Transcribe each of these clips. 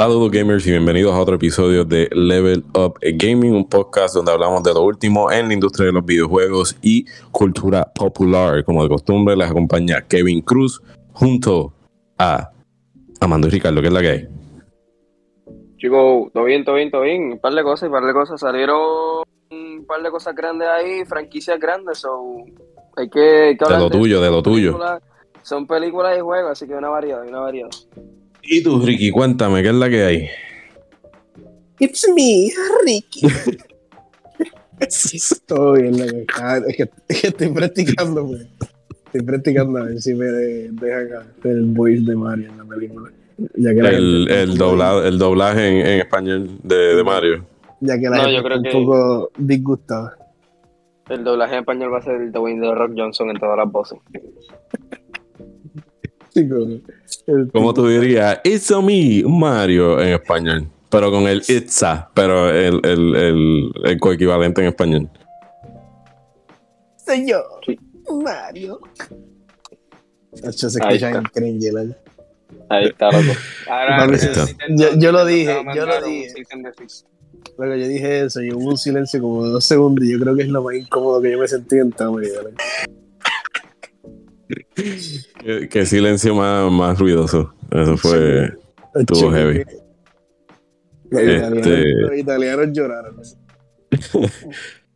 Saludos gamers y bienvenidos a otro episodio de Level Up Gaming, un podcast donde hablamos de lo último en la industria de los videojuegos y cultura popular. Como de costumbre, les acompaña Kevin Cruz junto a Amando y Ricardo, que es la que hay. Chicos, todo bien, todo bien, todo bien. Un par de cosas, un par de cosas. Salieron un par de cosas grandes ahí, franquicias grandes, so hay que, hay que De hablar lo tuyo, de lo tuyo. Películas- Son películas y juegos, así que una variedad, una variedad. Y tú, Ricky, cuéntame, ¿qué es la que hay? It's me, Ricky. Todo bien. Ah, es, que, es que estoy practicando, pues. Estoy practicando a ver si me dejan hacer el voice de Mario en la película. Ya que la El, gente el, doblado, el doblaje en, en español de, de Mario. Ya que la No, gente yo creo está que- un poco disgustada. El doblaje en español va a ser el de Wayne de Rock Johnson en todas las voces. Chico, el ¿Cómo tipo- tú dirías? It's a me, Mario en español. Pero con el it's a, pero el, el, el, el coequivalente en español. Sí. Mario. Hecho, se Ahí escucha loco. Ahí está, loco. Ahora, Nintendo- yo- yo lo dije, yo lo dije. Luego yo dije eso y hubo un silencio como de dos segundos y yo creo que es lo más incómodo que yo me sentí en toda mi vida. Qué, qué silencio más, más ruidoso. Eso fue. Estuvo Chico, heavy. Los, Este- italianos, los italianos lloraron.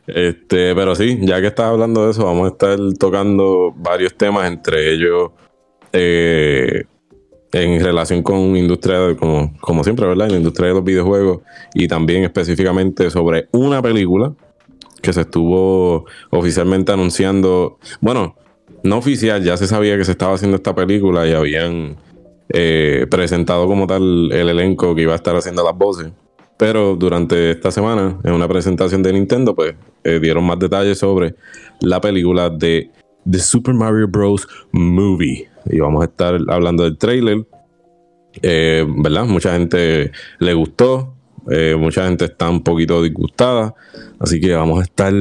Este, pero sí, ya que estás hablando de eso, vamos a estar tocando varios temas, entre ellos eh, en relación con industria, como, como siempre, ¿verdad? En la industria de los videojuegos y también específicamente sobre una película que se estuvo oficialmente anunciando, bueno, no oficial, ya se sabía que se estaba haciendo esta película y habían eh, presentado como tal el elenco que iba a estar haciendo las voces. Pero durante esta semana, en una presentación de Nintendo, pues eh, dieron más detalles sobre la película de The Super Mario Bros. Movie. Y vamos a estar hablando del trailer. Eh, ¿Verdad? Mucha gente le gustó. Eh, mucha gente está un poquito disgustada. Así que vamos a estar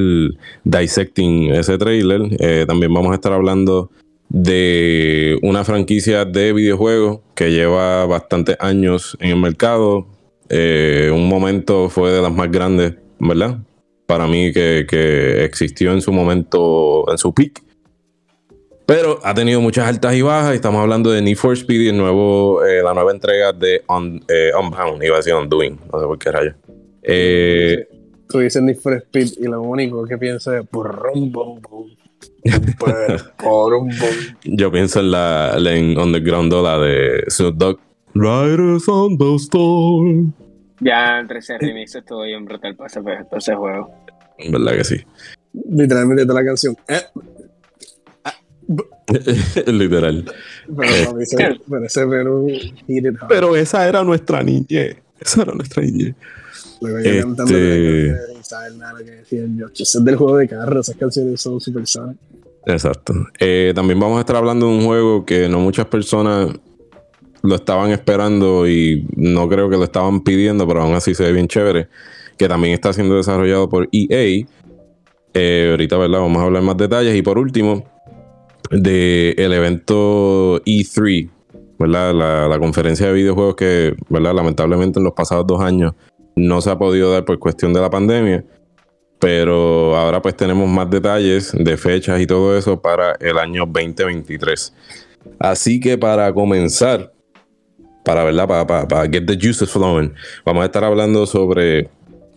dissecting ese trailer. Eh, también vamos a estar hablando de una franquicia de videojuegos que lleva bastantes años en el mercado. Eh, un momento fue de las más grandes, ¿verdad? Para mí que, que existió en su momento, en su peak. Pero ha tenido muchas altas y bajas. y Estamos hablando de Need for Speed y el nuevo, eh, la nueva entrega de Un- eh, Unbound. Iba a decir Undoing. No sé por qué rayo. Eh, Tú dices Need for Speed y lo único que pienso es burrum, bum, bum. Yo pienso en la, en Underground, la de Snoop Dogg. Riders on the storm. Ya entre ese remix estuvo bien brutal para ese, para ese juego. ¿Verdad que sí? Literalmente toda la canción. Eh, Literal. pero, ese- pero ese esa era nuestra niñez. Esa era nuestra niñez. Este- cantando que decían yo. Del juego de carro, esas canciones son super sanas. Exacto. Eh, también vamos a estar hablando de un juego que no muchas personas lo estaban esperando y no creo que lo estaban pidiendo, pero aún así se ve bien chévere. Que también está siendo desarrollado por EA. Eh, ahorita, ¿verdad? Vamos a hablar más detalles. Y por último, del evento E3, ¿verdad? La, la conferencia de videojuegos que, ¿verdad? Lamentablemente en los pasados dos años no se ha podido dar por cuestión de la pandemia. Pero ahora pues tenemos más detalles de fechas y todo eso para el año 2023. Así que para comenzar, para verdad, para, para, para get the juices flowing, vamos a estar hablando sobre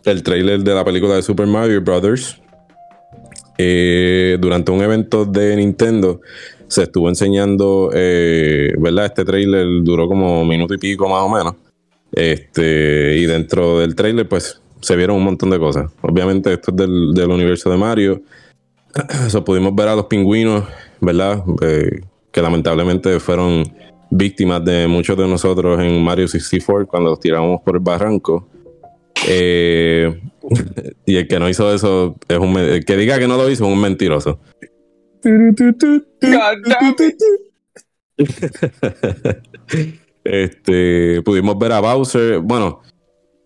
el trailer de la película de Super Mario Brothers. Eh, durante un evento de Nintendo se estuvo enseñando, eh, ¿verdad? Este trailer duró como un minuto y pico más o menos. Este, y dentro del trailer, pues se vieron un montón de cosas. Obviamente, esto es del, universo de Mario. Eso pudimos ver a los pingüinos, ¿verdad? Eh, que lamentablemente fueron víctimas de muchos de nosotros en Mario 64 cuando los tiramos por el barranco. Eh, y el que no hizo eso es un el que diga que no lo hizo es un mentiroso. Este, pudimos ver a Bowser. Bueno,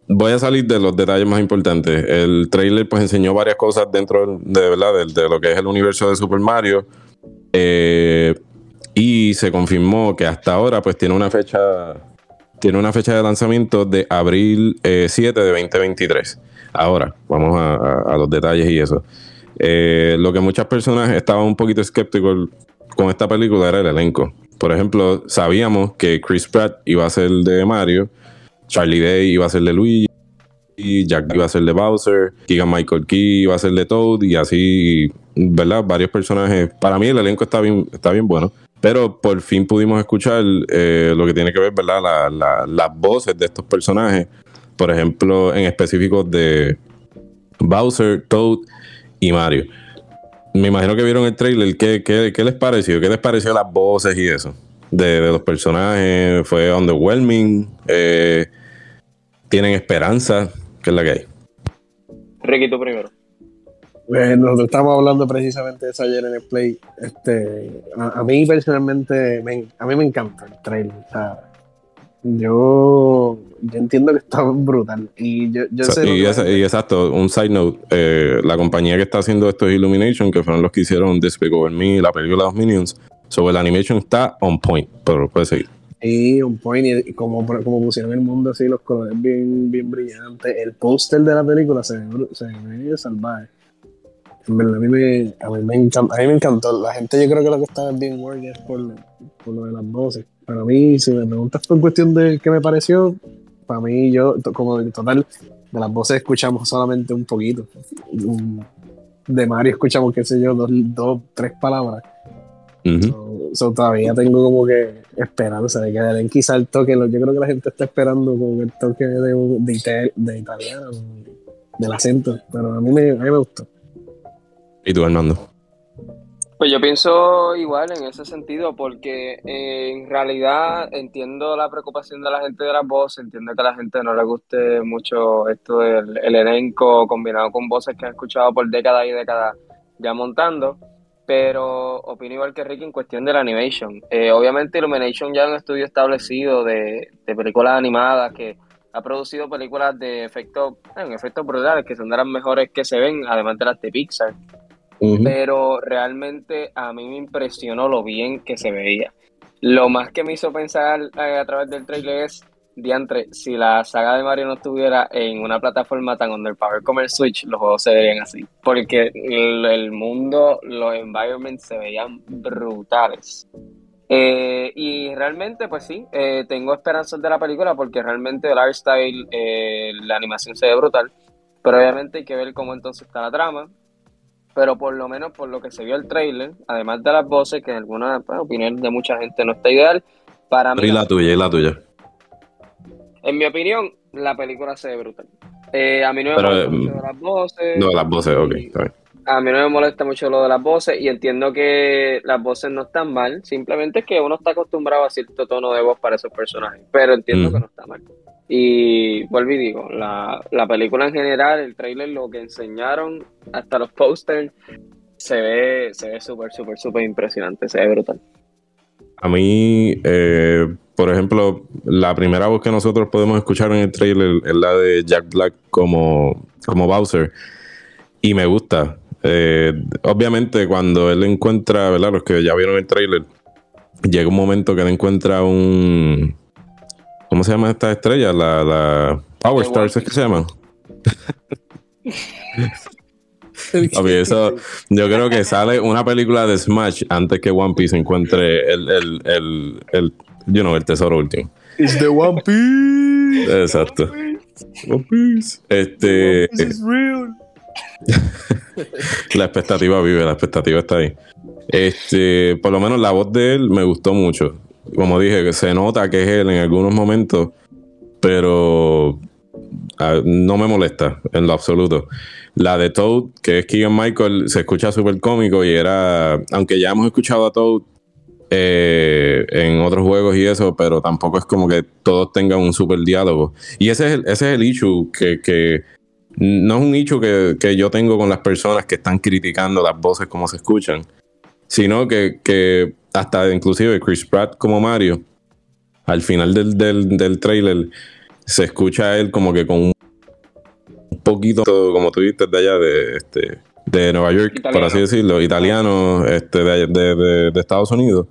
voy a salir de los detalles más importantes. El trailer pues enseñó varias cosas dentro de, verdad de, de lo que es el universo de Super Mario. Eh, y se confirmó que hasta ahora pues tiene una fecha tiene una fecha de lanzamiento de abril 7 de 2023. Ahora, vamos a, los detalles y eso. lo que muchas personas estaban un poquito escépticos con esta película era el elenco. Por ejemplo, sabíamos que Chris Pratt iba a ser de Mario, Charlie Day iba a ser de Luigi, Jack iba a ser de Bowser, Keegan Michael Key iba a ser de Toad y así, ¿verdad? Varios personajes. Para mí el elenco está bien, está bien bueno. Pero por fin pudimos escuchar eh, lo que tiene que ver, ¿verdad? las voces de estos personajes. Por ejemplo, en específico de Bowser, Toad y Mario. Me imagino que vieron el trailer. ¿Qué, qué, les pareció? ¿Qué les pareció las voces y eso? De, los personajes. ¿Fue underwhelming? Eh, ¿Tienen esperanza? ¿Qué es la que hay? Tú primero. Bueno, nosotros estamos hablando precisamente de eso ayer en el Play. Este, a, mí personalmente, a mí me encanta el trailer. O sea, yo, yo entiendo que está brutal. Y yo, yo sé y, exacto, un side note: eh, la compañía que está haciendo esto es Illumination, que fueron los que hicieron Despicable Me, la película de los Minions. Sobre la animation está on point, pero puede seguir. Y un point, y como, como pusieron el mundo así, los colores bien, bien brillantes. El póster de la película se ve, se ve salvaje. En verdad, a mí, me, a, mí me encantó, a mí me encantó. La gente, yo creo que lo que está bien worried es por, por lo de las voces. Para mí, si me preguntas por cuestión de qué me pareció, para mí, yo, como total, de las voces escuchamos solamente un poquito. De Mario escuchamos, qué sé yo, dos, dos tres palabras todavía tengo como que esperanza de que den quizá el toque. Yo creo que la gente está esperando con el toque de, de, italiano, del acento. Pero a mí me, a mí me gustó. ¿Y tú, Armando? Pues yo pienso igual en ese sentido, porque eh, en realidad entiendo la preocupación de la gente de las voces, entiendo que a la gente no le guste mucho esto del el elenco combinado con voces que han escuchado por décadas y décadas ya montando pero opino igual que Ricky en cuestión de la animation. Eh, obviamente Illumination ya es un estudio establecido de, películas animadas que ha producido películas de efectos, en efectos brutales, que son de las mejores que se ven, además de las de Pixar. Pero realmente a mí me impresionó lo bien que se veía. Lo más que me hizo pensar eh, a través del trailer es diantre, si la saga de Mario no estuviera en una plataforma tan underpowered como el Switch, los juegos se verían así. Porque el, mundo, los environments se veían brutales. Eh, y realmente, pues sí, eh, tengo esperanzas de la película porque realmente el art style, la animación se ve brutal. Pero obviamente hay que ver cómo entonces está la trama. Pero por lo menos por lo que se vio el trailer, además de las voces, que en alguna pues, opinión de mucha gente no está ideal, para mí... Y la tuya, y la tuya. En mi opinión, la película se ve brutal. Eh, a mí no me molesta mm, mucho las voces. No, las voces, ok. A mí no me molesta mucho lo de las voces y entiendo que las voces no están mal. Simplemente es que uno está acostumbrado a cierto tono de voz para esos personajes. Pero entiendo mm. que no está mal. Y vuelvo y digo, la, la película en general, el trailer, lo que enseñaron, hasta los posters, se ve se ve súper, súper, súper impresionante. Se ve brutal. A mí, eh, por ejemplo, la primera voz que nosotros podemos escuchar en el trailer es la de Jack Black como, como Bowser. Y me gusta. Eh, obviamente, cuando él encuentra, ¿verdad? Los que ya vieron el trailer, llega un momento que él encuentra un. ¿Cómo se llama esta estrella? La, la Power Stars, ¿es que se llama? yo creo que sale una película de Smash antes que One Piece encuentre el, el, el, el, you know, el tesoro último. It's the One Piece. Exacto. One Piece. Este. real. la expectativa vive, la expectativa está ahí. Este, por lo menos la voz de él me gustó mucho. Como dije, se nota que es él en algunos momentos, pero ah, no me molesta en lo absoluto. La de Toad, que es Keegan Michael, se escucha súper cómico y era, aunque ya hemos escuchado a Toad eh, en otros juegos y eso, pero tampoco es como que todos tengan un súper diálogo. Y ese es el, ese es el issue que, no es un issue que, yo tengo con las personas que están criticando las voces como se escuchan, sino que, hasta inclusive Chris Pratt como Mario, al final del, del, del trailer se escucha a él como que con un poquito, como tú viste, de allá de, este, de Nueva York, por así decirlo, italiano este, de, de, Estados Unidos.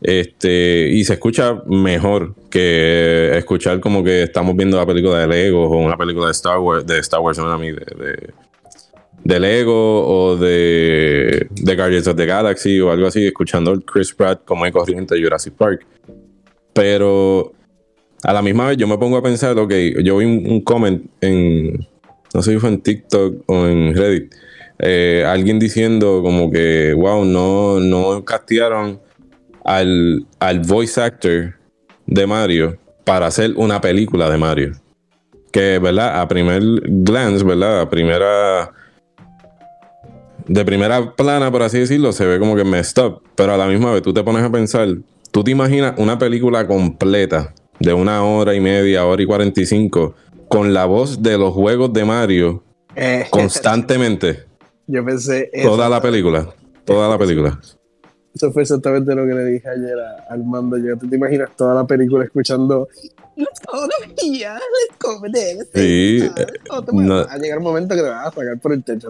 Este, y se escucha mejor que escuchar como que estamos viendo la película de Lego o una película de Star Wars, de Star Wars, no, a mí, de, de, Lego o de, de Guardians of the Galaxy o algo así, escuchando Chris Pratt como hay corriente de Jurassic Park. Pero a la misma vez yo me pongo a pensar, ok, yo vi un, un comment en, no sé si fue en TikTok o en Reddit, eh, alguien diciendo como que, wow, no, no castigaron al, al voice actor de Mario para hacer una película de Mario. Que, ¿verdad? A primer glance, ¿verdad? A primera. De primera plana, por así decirlo, se ve como que messed up. Pero a la misma vez tú te pones a pensar, tú te imaginas una película completa de una hora y media, hora y cuarenta y cinco, con la voz de los juegos de Mario Eh, constantemente. yo pensé. Toda la película. Toda la película. Eso fue exactamente lo que le dije ayer a Armando. Yo, ¿tú te imaginas toda la película escuchando? Let's go let's go a- no. Va a llegar un momento que te vas a sacar por el techo.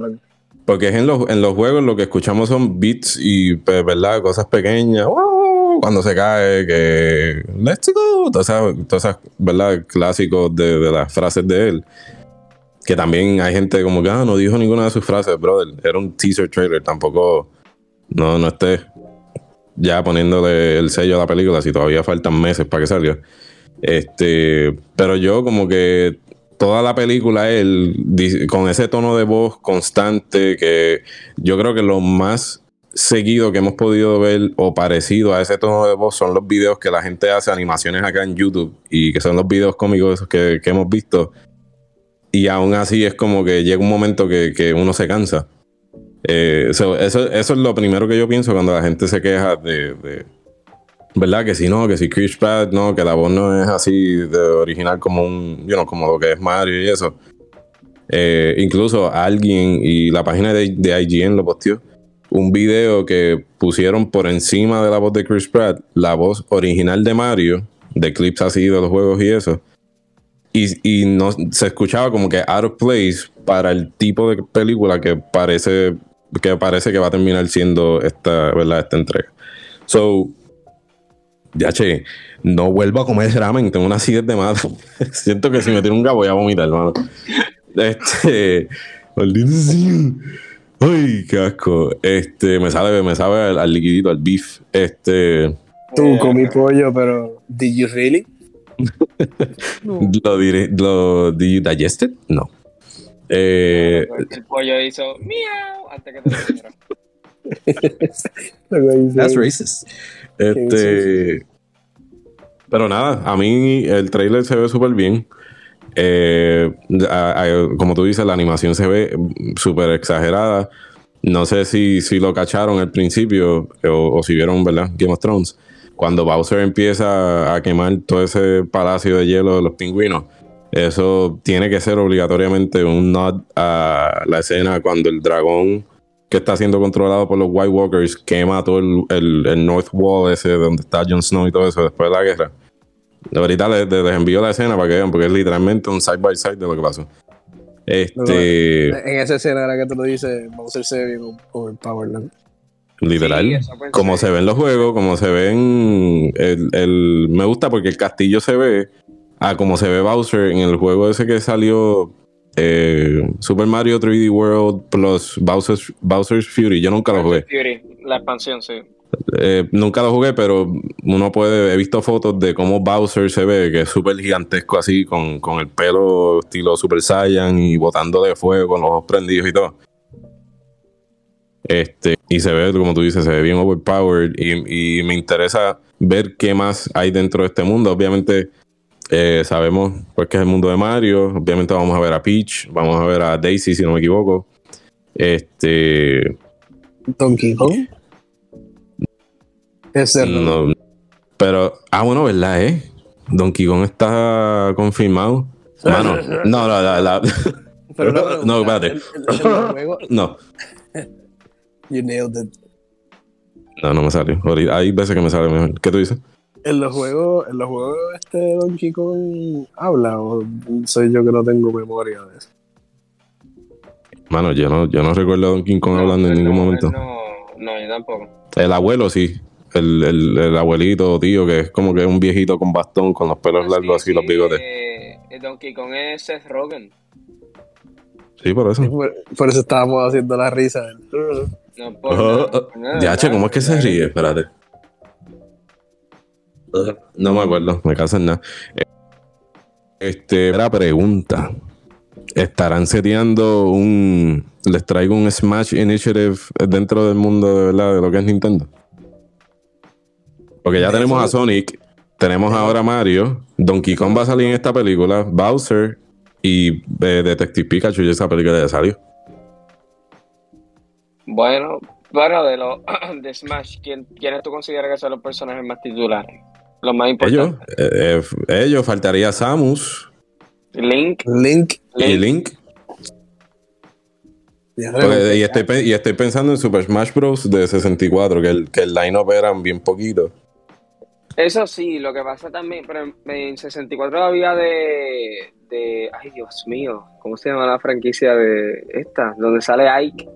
Porque es en los, en los juegos lo que escuchamos son beats y, pues, ¿verdad? Cosas pequeñas. ¡Wow! Cuando se cae, que. ¡Let's go! Todas esas, todas esas, ¿verdad? Clásicos de, las frases de él. Que también hay gente como que, ah, no dijo ninguna de sus frases, brother. Era un teaser trailer. Tampoco. No, no estés ya poniéndole el sello a la película si todavía faltan meses para que salga. Este. Pero yo, como que toda la película él con ese tono de voz constante que yo creo que lo más seguido que hemos podido ver o parecido a ese tono de voz son los videos que la gente hace animaciones acá en YouTube y que son los videos cómicos esos que, que hemos visto. Y aún así es como que llega un momento que, que uno se cansa. Eh, so, eso, eso es lo primero que yo pienso cuando la gente se queja de- ¿verdad? Que si no, que si Chris Pratt, no, que la voz no es así de original como un, you know, como lo que es Mario y eso. Eh, incluso alguien y la página de, IGN lo posteó. Un video que pusieron por encima de la voz de Chris Pratt, la voz original de Mario, de clips así de los juegos y eso. Y, y no se escuchaba como que out of place para el tipo de película que parece que parece que va a terminar siendo esta, ¿verdad? esta entrega. So, ya che, no vuelvo a comer ese ramen, tengo una acidez de madre. Siento que si me tiro un gabo voy a vomitar, hermano. Este. Ay, qué asco. Este, me sabe, me sabe al, al liquidito, al beef. Este, Tú Eh, comí pollo, pero ¿did you really? lo diré, lo, do you digest it? No. Eh, El pollo hizo miau antes que te lo That's racist. Este. Pero nada, a mí el trailer se ve súper bien. Eh, a- a- como tú dices, la animación se ve súper exagerada. No sé si, si lo cacharon al principio o, o si vieron, ¿verdad? Game of Thrones. Cuando Bowser empieza a quemar todo ese palacio de hielo de los pingüinos, eso tiene que ser obligatoriamente un nod a la escena cuando el dragón que está siendo controlado por los White Walkers quema todo el, el- el North Wall ese donde está Jon Snow y todo eso después de la guerra. De ahorita les, les envío la escena para que vean, porque es literalmente un side by side de lo que pasó. Este, En esa escena ahora que tú lo dices, vamos a ser bien overpowered. literal, Sí, como se ve en los juegos, como se ve en el, el- me gusta porque el castillo se ve a como se ve Bowser en el juego ese que salió eh, Super Mario 3D World plus Bowser's, Bowser's Fury. Yo nunca lo jugué. Fury, la expansión, sí. Eh, nunca lo jugué, pero uno puede, he visto fotos de cómo Bowser se ve, que es súper gigantesco así, con, con el pelo estilo Super Saiyan y botando de fuego con los ojos prendidos y todo. Este, y se ve, como tú dices, se ve bien overpowered y, y me interesa ver qué más hay dentro de este mundo. Obviamente eh, sabemos pues que es el mundo de Mario, obviamente vamos a ver a Peach, vamos a ver a Daisy si no me equivoco. Este, Donkey Kong. Ese no. No, pero, ah, bueno, ¿verdad, eh? Donkey Kong está confirmado. Mano, no, no, la, la- Pero pregunta, No, espérate. no, You nailed it. no, no me salió. Hay veces que me sale mejor. ¿Qué tú dices? En los juegos, en los juegos este Donkey Kong habla o soy yo que no tengo memoria de eso. Mano, yo no, yo no recuerdo a Donkey Kong hablando en ningún no, momento. No, no, yo tampoco. El abuelo sí, el, el, el abuelito, tío, que es como que un viejito con bastón, con los pelos largos así, los bigotes. Eh, Donkey Kong es Seth Rogen. Sí, por eso. Por, por eso estábamos haciendo la risa. No, por Oh, oh. Ya, che, ¿cómo es que se ríe? Espérate. No me acuerdo, me caso en nada. Eh, Este, la pregunta. ¿Estarán seteando un. Les traigo un Smash Initiative dentro del mundo de verdad de lo que es Nintendo? Porque ya Eso- tenemos a Sonic, tenemos ahora a Mario, Donkey Kong va a salir en esta película, Bowser y eh, Detective Pikachu y esa película ya salió. Bueno, bueno, de los de Smash, ¿quién, ¿quiénes tú consideras que son los personajes más titulares? Los más Ellos, importantes. eh, eh, ellos faltaría Samus Link, Link. y Link, tenemos- y, estoy, y estoy pensando en Super Smash Bros. de 64, que el, que el line-up eran bien poquito. Eso sí, lo que pasa también, pero en- en 64 había de, de, ay Dios mío, ¿cómo se llama la franquicia de esta? Donde sale Ike.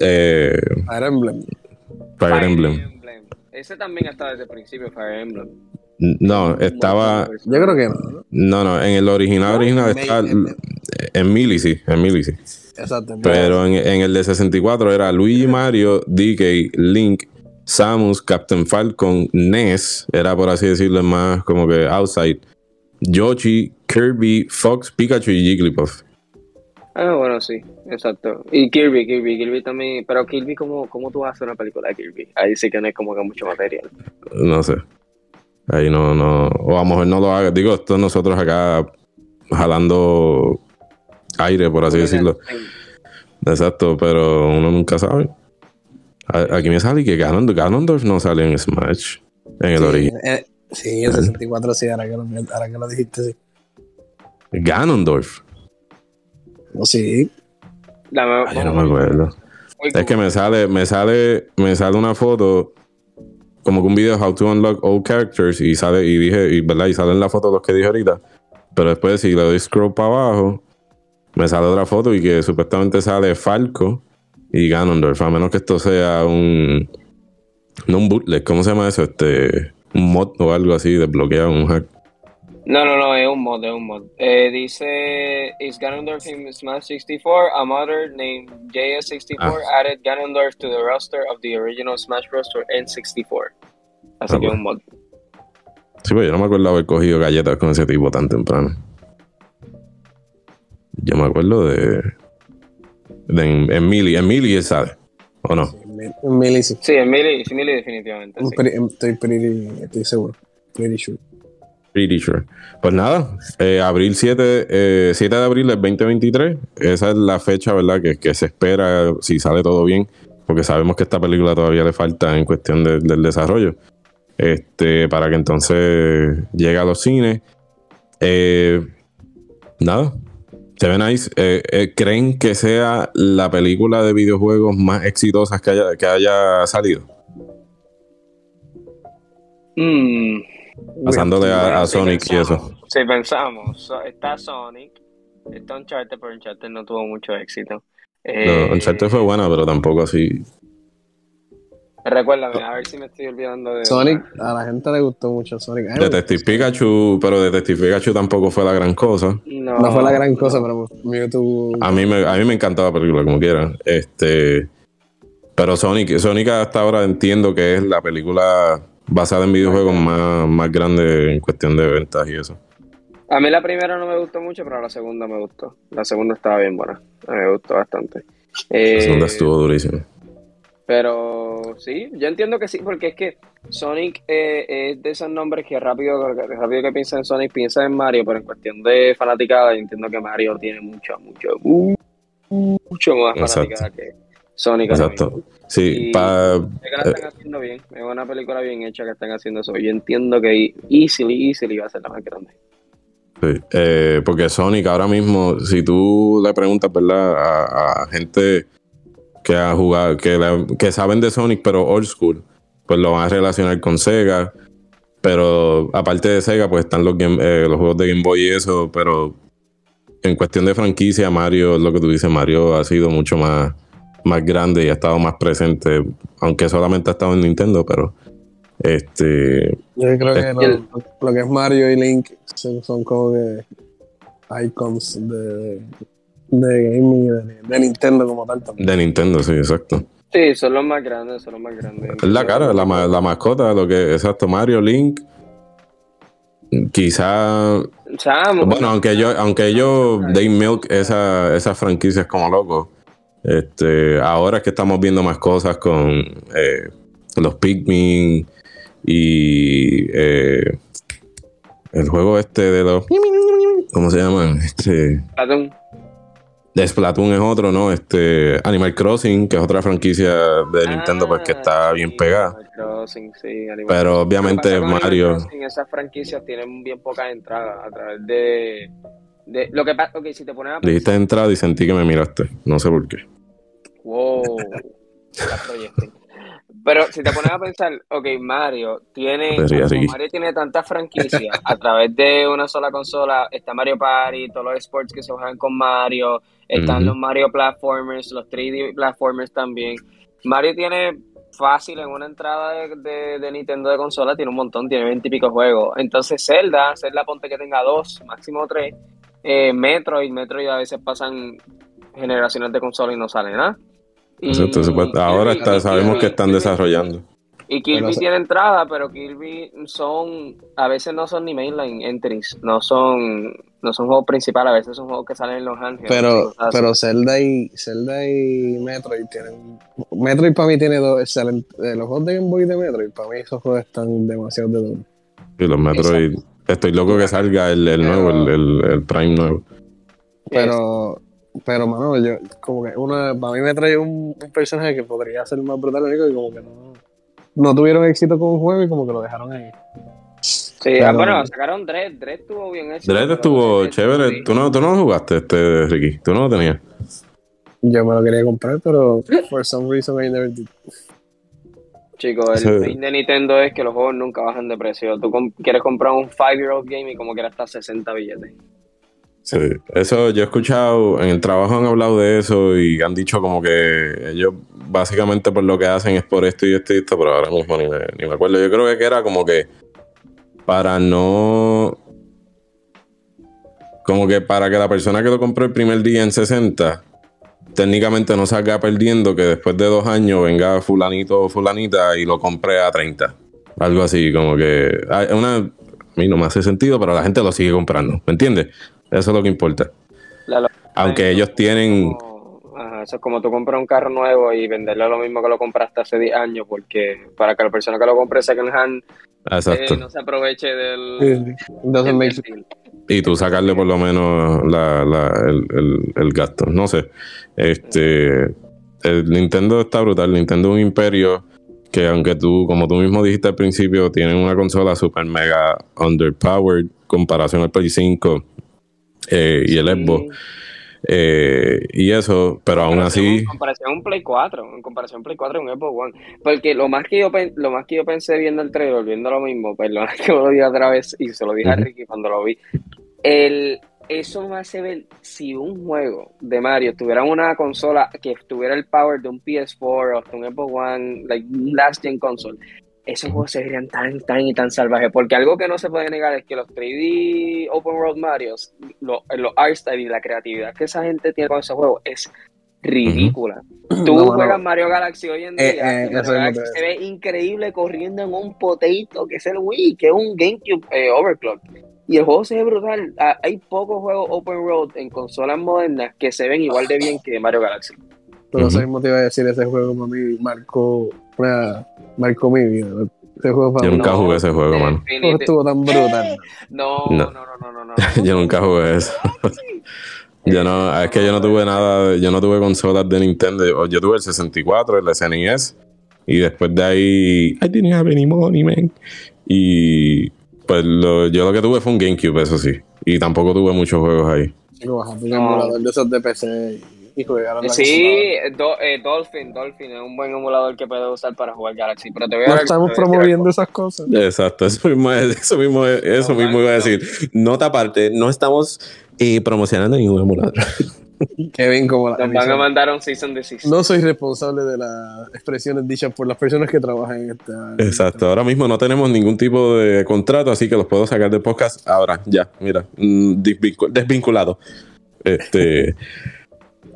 Eh, Fire Emblem. Fire Emblem. Ese también está desde el principio, Fire Emblem. No, estaba. Yo creo que no. ¿no? No, no, en el original original está. en- En Mili sí, en Mili sí. Exacto. Pero en, en el de 64 era Luigi Mario, DK, Link, Samus, Captain Falcon, Ness, era por así decirlo más como que outside. Yoshi, Kirby, Fox, Pikachu y Jigglypuff. Ah, bueno, sí, exacto. Y Kirby, Kirby, Kirby también. Pero Kirby, ¿cómo, cómo tú haces una película de Kirby? Ahí sí que no es como que mucho material. No sé. Ahí no, no. O a lo mejor no lo haga. Digo, esto nosotros acá jalando aire, por así decirlo. Exacto, pero uno nunca sabe. Aquí me sale que Ganondorf, Ganondorf no sale en Smash. En el sí, original. eh, sí, el 64 sí, ahora que lo, ahora que lo dijiste, sí. Ganondorf. No, sí. Dame- Ay, yo no me acuerdo. Es que me sale, me sale, me sale una foto como que un video How to Unlock All Characters y sale, y dije, y verdad, y salen la foto los que dije ahorita. Pero después si le doy scroll para abajo, me sale otra foto y que supuestamente sale Falco y Ganondorf, a menos que esto sea un no un bootleg, ¿cómo se llama eso? Este un mod o algo así, desbloqueado, un hack. No, no, no, es un mod, es un mod. Eh, dice, is Ganondorf in Smash 64? A modder named JS64 Ah. added Ganondorf to the roster of the original Smash Bros. for N64. Así Ah, que es bueno. un mod. Sí, pues yo no me acuerdo haber cogido galletas con ese tipo tan temprano. Yo me acuerdo de. de en, en Mili. En Mili él sabe. ¿O no? Un Mili sí. Sí, en sí, Melee definitivamente. Sí. pretty- estoy pretty, estoy seguro. Pretty sure. Pretty sure. Pues nada, eh, abril 7, eh, 7 de abril del 2023. Esa es la fecha, ¿verdad? Que, se espera si sale todo bien. Porque sabemos que esta película todavía le falta en cuestión de- del desarrollo. Este, para que entonces llegue a los cines. Eh, nada. Se ven ahí. eh, eh, ¿Creen que sea la película de videojuegos más exitosa que haya, que haya salido? Mm, Pasándole a, a sí Sonic y eso. pensamos, Sí, pensamos. So- está Sonic, está Uncharted, pero Uncharted no tuvo mucho éxito. Eh, No, Uncharted fue buena, pero tampoco así. Recuérdame, a ver si me estoy olvidando de. Sonic, a la gente le gustó mucho Sonic. A mí me Detective. Pikachu, pero Detective Pikachu tampoco fue la gran cosa. No, No fue la gran cosa, pero Mewtwo. A mí me, a mí me encantó la película, como quiera. Este, pero Sonic, Sonic hasta ahora entiendo que es la película basada en videojuegos más, más grande en cuestión de ventas y eso. A mí la primera no me gustó mucho, pero la segunda me gustó. La segunda estaba bien buena. Me gustó bastante. Eh, La segunda estuvo durísima. Pero sí, yo entiendo que sí, porque es que Sonic eh, es de esos nombres que rápido, rápido que piensa en Sonic, piensa en Mario, pero en cuestión de fanaticada, yo entiendo que Mario tiene mucho, mucho, mucho más Exacto. fanaticada que Sonic. Exacto. Sí, Y- pa- Sé que la están haciendo bien, es una película bien hecha que están haciendo eso. Yo entiendo que easily, easily va a ser la más grande. Sí, eh, porque Sonic ahora mismo, si tú le preguntas, ¿verdad? A, a gente que ha jugado, que, la- que saben de Sonic, pero old school, pues lo van a relacionar con Sega. Pero aparte de Sega, pues están los, game- eh, los juegos de Game Boy y eso, pero en cuestión de franquicia, Mario, lo que tú dices, Mario ha sido mucho más más grande y ha estado más presente, aunque solamente ha estado en Nintendo, pero este Yo creo que lo, lo que es Mario y Link son, son como que icons de, de gaming y de, de Nintendo como tal también. de Nintendo, sí, exacto. Sí, son los más grandes, son los más grandes. Es la cara, la, la mascota, lo que, exacto, Mario, Link. Quizá, bueno, aunque yo, aunque ellos Day Milk esa, esas franquicias como locos. Este, ahora es que estamos viendo más cosas con eh, los Pikmin y eh, el juego este de los ¿cómo se llaman? Este Platón. de Splatoon es otro, ¿no? Este Animal Crossing, que es otra franquicia de Nintendo, pues que está Ah, bien pegada. Animal Crossing, sí, Animal Pero obviamente con Mario. Animal Crossing, esas franquicias tienen bien pocas entradas a través de. De lo que pasa, ok, si te pones a Dijiste entrada y sentí que me miraste. No sé por qué. Wow. Pero si te pones a pensar, ok, Mario tiene. Mario tiene tantas franquicias a través de una sola consola, está Mario Party, todos los sports que se juegan con Mario, están los Mario Platformers, los 3D Platformers también. Mario tiene fácil en una entrada de, de- de Nintendo de consola, tiene un montón, tiene 20 y pico juegos. Entonces Zelda, Zelda ponte que tenga dos, máximo tres. Eh, Metroid, Metroid a veces pasan generaciones de consola y no sale nada. Y ahora Kirby- está- y sabemos Kirby- que están Kirby- desarrollando. Y Kirby Pero tiene entrada, pero Kirby son, a veces no son ni mainline entries, no son, no son juegos principales, a veces son juegos que salen en los ángeles. Pero, pero Zelda y Zelda y Metroid tienen. Metroid para mí tiene dos excelentes. eh, los juegos de Game Boy de Metroid, para mí esos juegos están demasiado de duro. Y los Metroid. Estoy loco que salga el, el nuevo, el, el- el Prime nuevo. Pero, pero mano, yo, como que una, para mí me trae un, un personaje que podría ser más brutal, único, y como que no, no tuvieron éxito con un juego y como que lo dejaron ahí. Sí, pero- ah, bueno, sacaron Dread, Dread estuvo bien hecho. Dread estuvo chévere. sí. ¿Tú no, tú no lo jugaste, este, Ricky. Tú no lo tenías. Yo me lo quería comprar, pero for some reason I never did. Chicos, el Sí. fin de Nintendo es que los juegos nunca bajan de precio. Tú com- quieres comprar un 5-year-old game y como quieras hasta 60 billetes. Sí. Eso yo he escuchado, en el trabajo han hablado de eso y han dicho como que ellos básicamente por lo que hacen es por esto y esto y esto, pero ahora mismo ni me, ni me acuerdo. Yo creo que era como que para no... Como que para que la persona que lo compró el primer día en 60 técnicamente no salga perdiendo que después de dos años venga fulanito o fulanita y lo compre a 30. Algo así, como que... ah, Una, a mí no me hace sentido, pero la gente lo sigue comprando, ¿me entiendes? Eso es lo que importa. La- Aunque ellos tienen... ajá, eso es como tú compras un carro nuevo y venderlo lo mismo que lo compraste hace 10 años, porque para que la persona que lo compre second hand eh, no se aproveche del, me deal. Y tú sacarle por lo menos la, la- el, el- el gasto. No sé. Este... El Nintendo está brutal. Nintendo es un imperio que aunque tú, como tú mismo dijiste al principio, tienen una consola super mega underpowered comparación al Play 5 eh, y el Xbox. Eh, y eso, pero aún así... En comparación a un Play 4, en comparación a un Play 4 y un Xbox One. Porque lo más que yo lo más que yo pensé viendo el trailer, viendo lo mismo, perdona que lo diga otra vez y se lo dije a Ujú. Ricky cuando lo vi. El, eso me hace ver si un juego de Mario tuviera una consola que tuviera el power de un PS4 o hasta un Xbox One, like last gen console, esos juegos se verían tan, tan y tan salvajes. Porque algo que no se puede negar es que los 3D Open World Marios, lo- los art style y la creatividad que esa gente tiene con esos juegos es ridícula. Tú No, juegas no. Mario Galaxy hoy en Eh, día eh, y Mario eso mismo Galaxy se ve increíble corriendo en un poteito que es el Wii, que es un GameCube eh, Overclock. Y el juego se ve brutal. Ah, Hay pocos juegos open road en consolas modernas que se ven igual de bien que Mario Galaxy. Pero eso Ujú. mismo te iba a decir, ese juego para mí marcó, una- marcó mi vida. Ese juego Yo nunca No, jugué ese juego, mano. no Definiti- estuvo tan brutal. No, No. no, no, no, no, no. Yo nunca jugué eso. Yo no, es que yo no tuve nada, yo no tuve consolas de Nintendo. Yo- Yo tuve el 64, el SNES, y después de ahí, I didn't have any money, man. Y pues lo- yo lo que tuve fue un GameCube, eso sí. Y tampoco tuve muchos juegos ahí. Bajate un emulador de esos de PC Sí, Do- eh, Dolphin, Dolphin es un buen emulador que puedes usar para jugar Galaxy. Pero te voy a. No estamos te voy a decir promoviendo esas cosas. Exacto, eso mismo, es- eso mismo, es- eso No, mismo vale, iba a no. decir. Nota aparte, no estamos eh, promocionando ningún emulador. Kevin, como la Nos van a mandar un season de season. No soy responsable de las expresiones dichas por las personas que trabajan en esta. Exacto, ahora mismo no tenemos ningún tipo de contrato, así que los puedo sacar del podcast ahora, ya, mira, mm, desvincu- desvinculado. Este,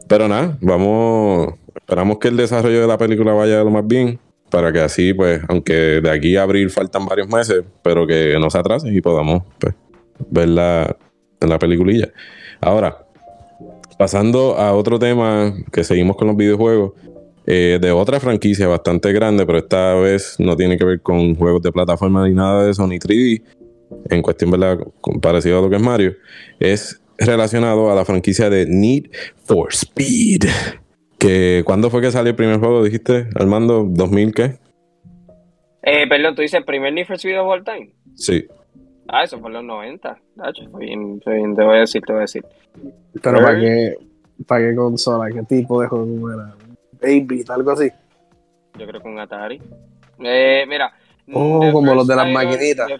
pero nada, vamos, esperamos que el desarrollo de la película vaya lo más bien, para que así, pues, aunque de aquí a abril faltan varios meses, pero que no se atrase y podamos, pues, verla en la peliculilla. Ahora, pasando a otro tema que seguimos con los videojuegos, eh, de otra franquicia bastante grande, pero esta vez no tiene que ver con juegos de plataforma ni nada de eso, ni 3D, en cuestión, ¿verdad? Parecido a lo que es Mario, es relacionado a la franquicia de Need for Speed. Que, ¿Cuándo fue que salió el primer juego? Dijiste, Armando, ¿2000 qué? Eh, perdón, tú dices primer Need for Speed of all time. Sí. Ah, eso fue en los 90. Nacho, fue bien, fue bien, te voy a decir, te voy a decir. Pero ¿para qué, ¿para qué consola? ¿Qué tipo de juego era? Baby, algo así. Yo creo que un Atari. Eh, mira. Oh, como los de las maquinitas. the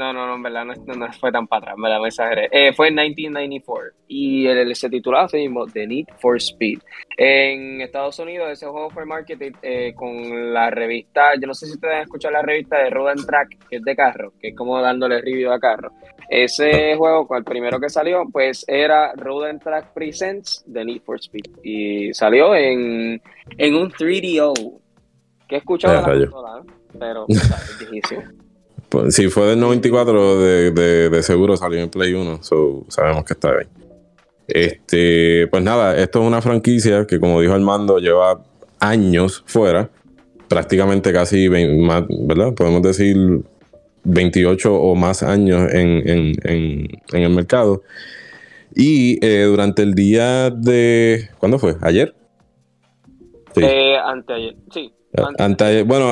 No, no, no, en verdad no, fue tan para atrás, me exageré. Eh, fue en 1994 y el, se titulaba así mismo The Need for Speed. En Estados Unidos ese juego fue marketed eh, con la revista, yo no sé si ustedes han escuchado la revista de Road and Track, que es de carro, que es como dándole review a carro. Ese juego, el primero que salió, pues era Road and Track Presents The Need for Speed y salió en, en un 3DO. Que he escuchado la consola, ¿eh? pero o sea, es viejísimo. Pues, si fue del 94, de, de, de seguro salió en Play 1, so sabemos que está bien. Este, pues nada, esto es una franquicia que, como dijo Armando, lleva años fuera, prácticamente casi, ¿verdad? Podemos decir 28 o más años en, en- en- en el mercado. Y eh, durante el día de. ¿Cuándo fue? ¿Ayer? Sí. Eh, anteayer, sí. Bueno,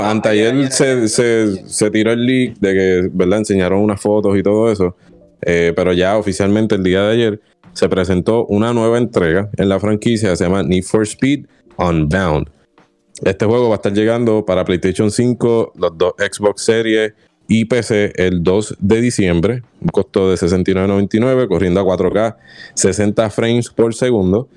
No, anteayer ayer, se, se- se tiró el leak de que, ¿verdad? Enseñaron unas fotos y todo eso. Eh, pero ya oficialmente el día de ayer se presentó una nueva entrega en la franquicia, se llama Need for Speed Unbound. Este juego va a estar llegando para PlayStation 5, los dos Xbox Series y PC el 2 de diciembre. Un costo de $69.99, corriendo a 4K, 60 frames por segundo.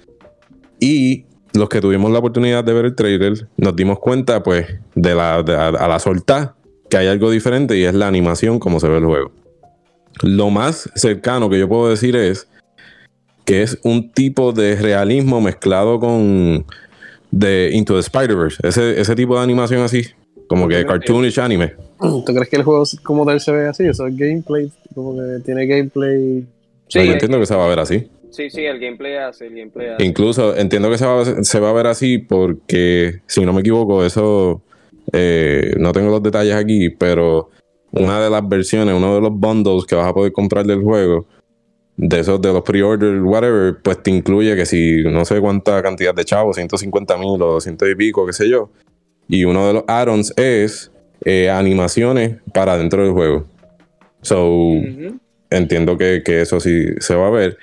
Y los que tuvimos la oportunidad de ver el trailer, nos dimos cuenta, pues, de la, de- a, a la solta que hay algo diferente y es la animación como se ve el juego. Lo más cercano que yo puedo decir es que es un tipo de realismo mezclado con de Into the Spider-Verse. Ese, ese tipo de animación así, como que cartoonish anime. ¿Tú crees que el juego como tal se ve así? Eso es gameplay, como que tiene gameplay. Sí, No, yo entiendo que se va a ver así. Sí, sí, el gameplay hace, el gameplay hace. Incluso entiendo que se va, a- se va a ver así porque, si no me equivoco, eso eh, no tengo los detalles aquí, pero una de las versiones, uno de los bundles que vas a poder comprar del juego, de esos de los pre-order, whatever, pues te incluye que si no sé cuánta cantidad de chavos, 150 mil o 200 y pico, qué sé yo. Y uno de los add-ons es eh, animaciones para dentro del juego. So, entiendo que, que eso sí se va a ver.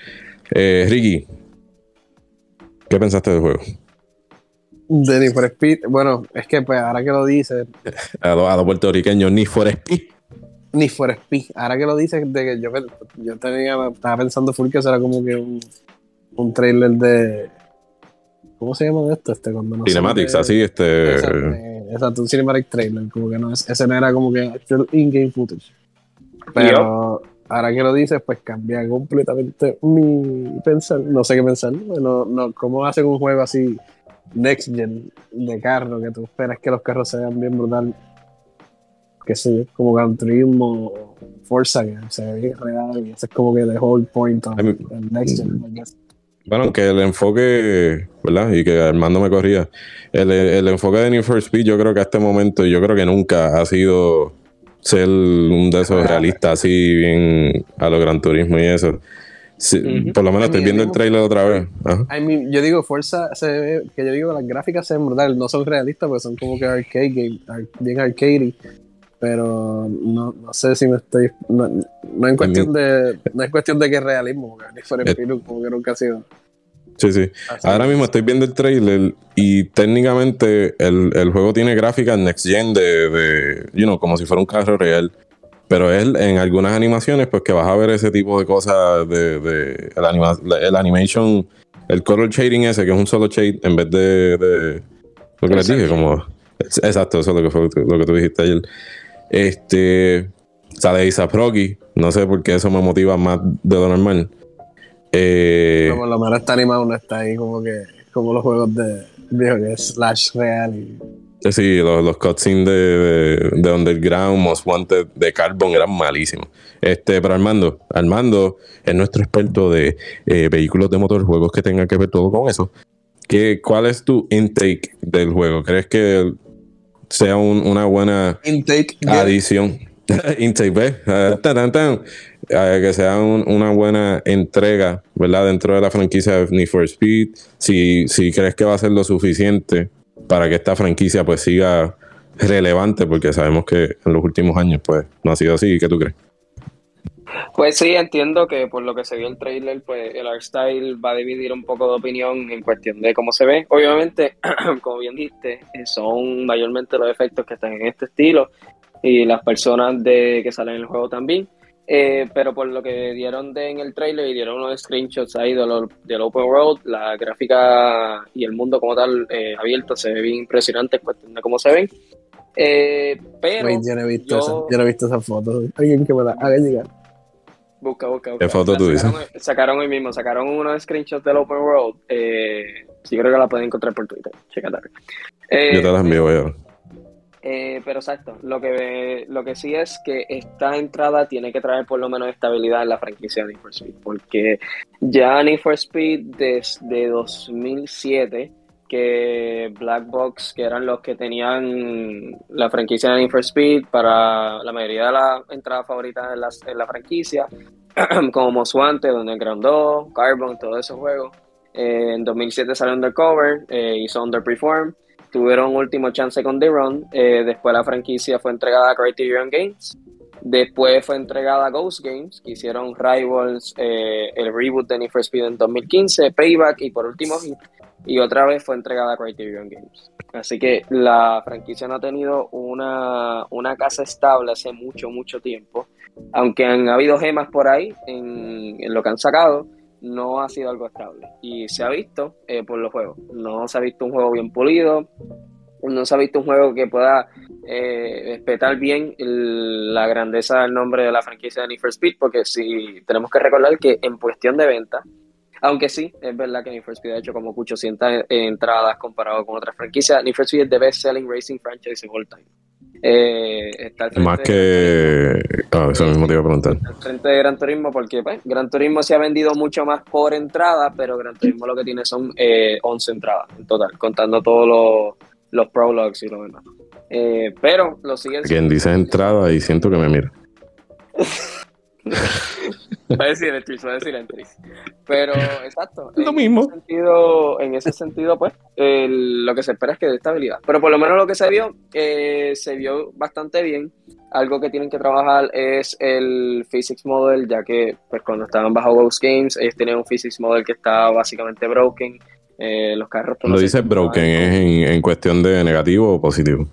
Eh, Ricky, ¿qué pensaste del juego? De Need for Speed. Bueno, es que pues ahora que lo dices, A los, a los puertorriqueños, ni for Speed. Need for Speed. Ahora que lo dices, de que yo, yo tenía, estaba pensando full que eso era como que un, un trailer de. ¿Cómo se llama esto? Este, cuando no Cinematics, así, este. Exacto, eh, exacto, un cinematic trailer. Como que no es, ese no era como que actual in-game footage. Pero ahora que lo dices, pues cambia completamente mi pensar. No sé qué pensar. No, no, ¿Cómo hacen un juego así next gen de carro que tú esperas que los carros sean bien brutal? Que sé yo, como Gran Turismo o Forza, que se ve bien real. Y ese es como que the whole point of next gen, I guess. Bueno, aunque el enfoque, ¿verdad? Y que Armando me corría. El, el enfoque de Need for Speed, yo creo que a este momento, yo creo que nunca ha sido ser un de esos realistas así, bien a lo Gran Turismo y eso. Sí, Ujú. Por lo menos estoy viendo el mismo- trailer otra vez. I mean, yo digo, Forza se ve, que yo digo, las gráficas se ven brutales, no son realistas, porque son como que arcade game, bien arcade, pero no, no sé si me estoy, no, no es cuestión de, no es cuestión de que es realismo, porque. Speed como que nunca ha sido. Sí, sí. así. Ahora mismo estoy viendo el trailer y técnicamente el, el juego tiene gráficas next gen de, de, you know, como si fuera un carro real. Pero él, en algunas animaciones, pues que vas a ver ese tipo de cosas de, de el, anima- la- el animation el color shading ese, que es un solo shade, en vez de, de lo que les dije, como exacto, eso es lo que fue lo que tú dijiste ayer. Este sale Isaac Rocky, no sé por qué eso me motiva más de lo normal. Eh, como lo menos está animado, no está ahí como que como los juegos de, de Slash Real y Sí, los, los cutscenes de, de, Underground, Most Wanted, de Carbon eran malísimos. Este, pero Armando, Armando es nuestro experto de eh, vehículos de motor, juegos que tengan que ver todo con eso. ¿Qué, ¿Cuál es tu intake del juego? ¿Crees que sea una buena intake adición? intake, ¿ves? Ah, ah, que sea una buena entrega, ¿verdad? Dentro de la franquicia de Need for Speed. Si, si crees que va a ser lo suficiente para que esta franquicia pues siga relevante, porque sabemos que en los últimos años pues no ha sido así. ¿Qué tú crees? Pues sí, entiendo que por lo que se vio el trailer, pues el art style va a dividir un poco de opinión en cuestión de cómo se ve. Obviamente, como bien dijiste, eh, son mayormente los efectos que están en este estilo y las personas de que salen en el juego también. Eh, pero por lo que dieron de, en el trailer y dieron unos screenshots ahí del Open World, la gráfica y el mundo como tal eh, abierto se ve bien impresionante en cuestión de cómo se ven. Eh, pero yo, no he visto esa, yo no he visto esa foto. Alguien que me la haga llegar. Busca, busca, busca. ¿Qué foto tú dices? Sacaron, hoy mismo, sacaron unos screenshots del Open World. sí, creo que la pueden encontrar por Twitter. Chécate. yo te las envío, yo. Eh, pero exacto, lo que, lo que sí es que esta entrada tiene que traer por lo menos estabilidad en la franquicia de Need for Speed, porque ya Need for Speed desde 2007, que Black Box, que eran los que tenían la franquicia de Need for Speed para la mayoría de las entradas favoritas en la, en la franquicia, como Most Wanted, Underground 2, Carbon, todos esos juegos. Eh, en 2007 salió Undercover, eh, hizo Under Perform tuvieron último chance con The Run. Eh, después la franquicia fue entregada a Criterion Games. Después fue entregada a Ghost Games, que hicieron Rivals, eh, el reboot de Need for Speed en 2015, Payback y por último Hit. Y otra vez fue entregada a Criterion Games. Así que la franquicia no ha tenido una, una casa estable hace mucho, mucho tiempo. Aunque han habido gemas por ahí en, en lo que han sacado no ha sido algo estable. Y se ha visto eh, por los juegos. No se ha visto un juego bien pulido. No se ha visto un juego que pueda eh, respetar bien la grandeza del nombre de la franquicia de Need for Speed, porque si tenemos que recordar que en cuestión de venta, aunque sí, es verdad que Need for Speed ha hecho como 800 entradas comparado con otras franquicias, Need for Speed es the best selling racing franchise of all time. Eh, Más que. Ah, eso mismo te iba a preguntar. frente de Gran Turismo, porque pues, Gran Turismo se ha vendido mucho más por entrada, pero Gran Turismo lo que tiene son eh, 11 entradas en total, contando todos los, los prologues y lo demás. Eh, pero lo siguen. Quien dice entrada y siento que me mira. va a decir Entris, va a decir Entris. Pero, exacto. Lo mismo. Ese sentido, en ese sentido, pues, lo que se espera es que dé estabilidad. Pero por lo menos lo que se vio, eh, se vio bastante bien. Algo que tienen que trabajar es el physics model, ya que pues cuando estaban bajo Ghost Games, ellos tenían un physics model que estaba básicamente broken. Eh, los carros... Lo dices broken, ¿es en cuestión de negativo o positivo?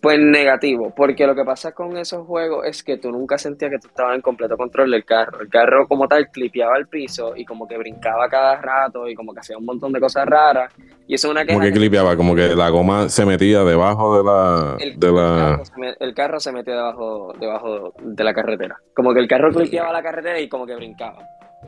Pues negativo, porque lo que pasa con esos juegos es que tú nunca sentías que tú estabas en completo control del carro. El carro como tal clipeaba el piso y como que brincaba cada rato y como que hacía un montón de cosas raras. Y eso es una ¿Cómo que clipeaba? Como que la goma se metía debajo de la... El, de la... El carro se metía debajo, debajo de la carretera. Como que el carro clipeaba la carretera y como que brincaba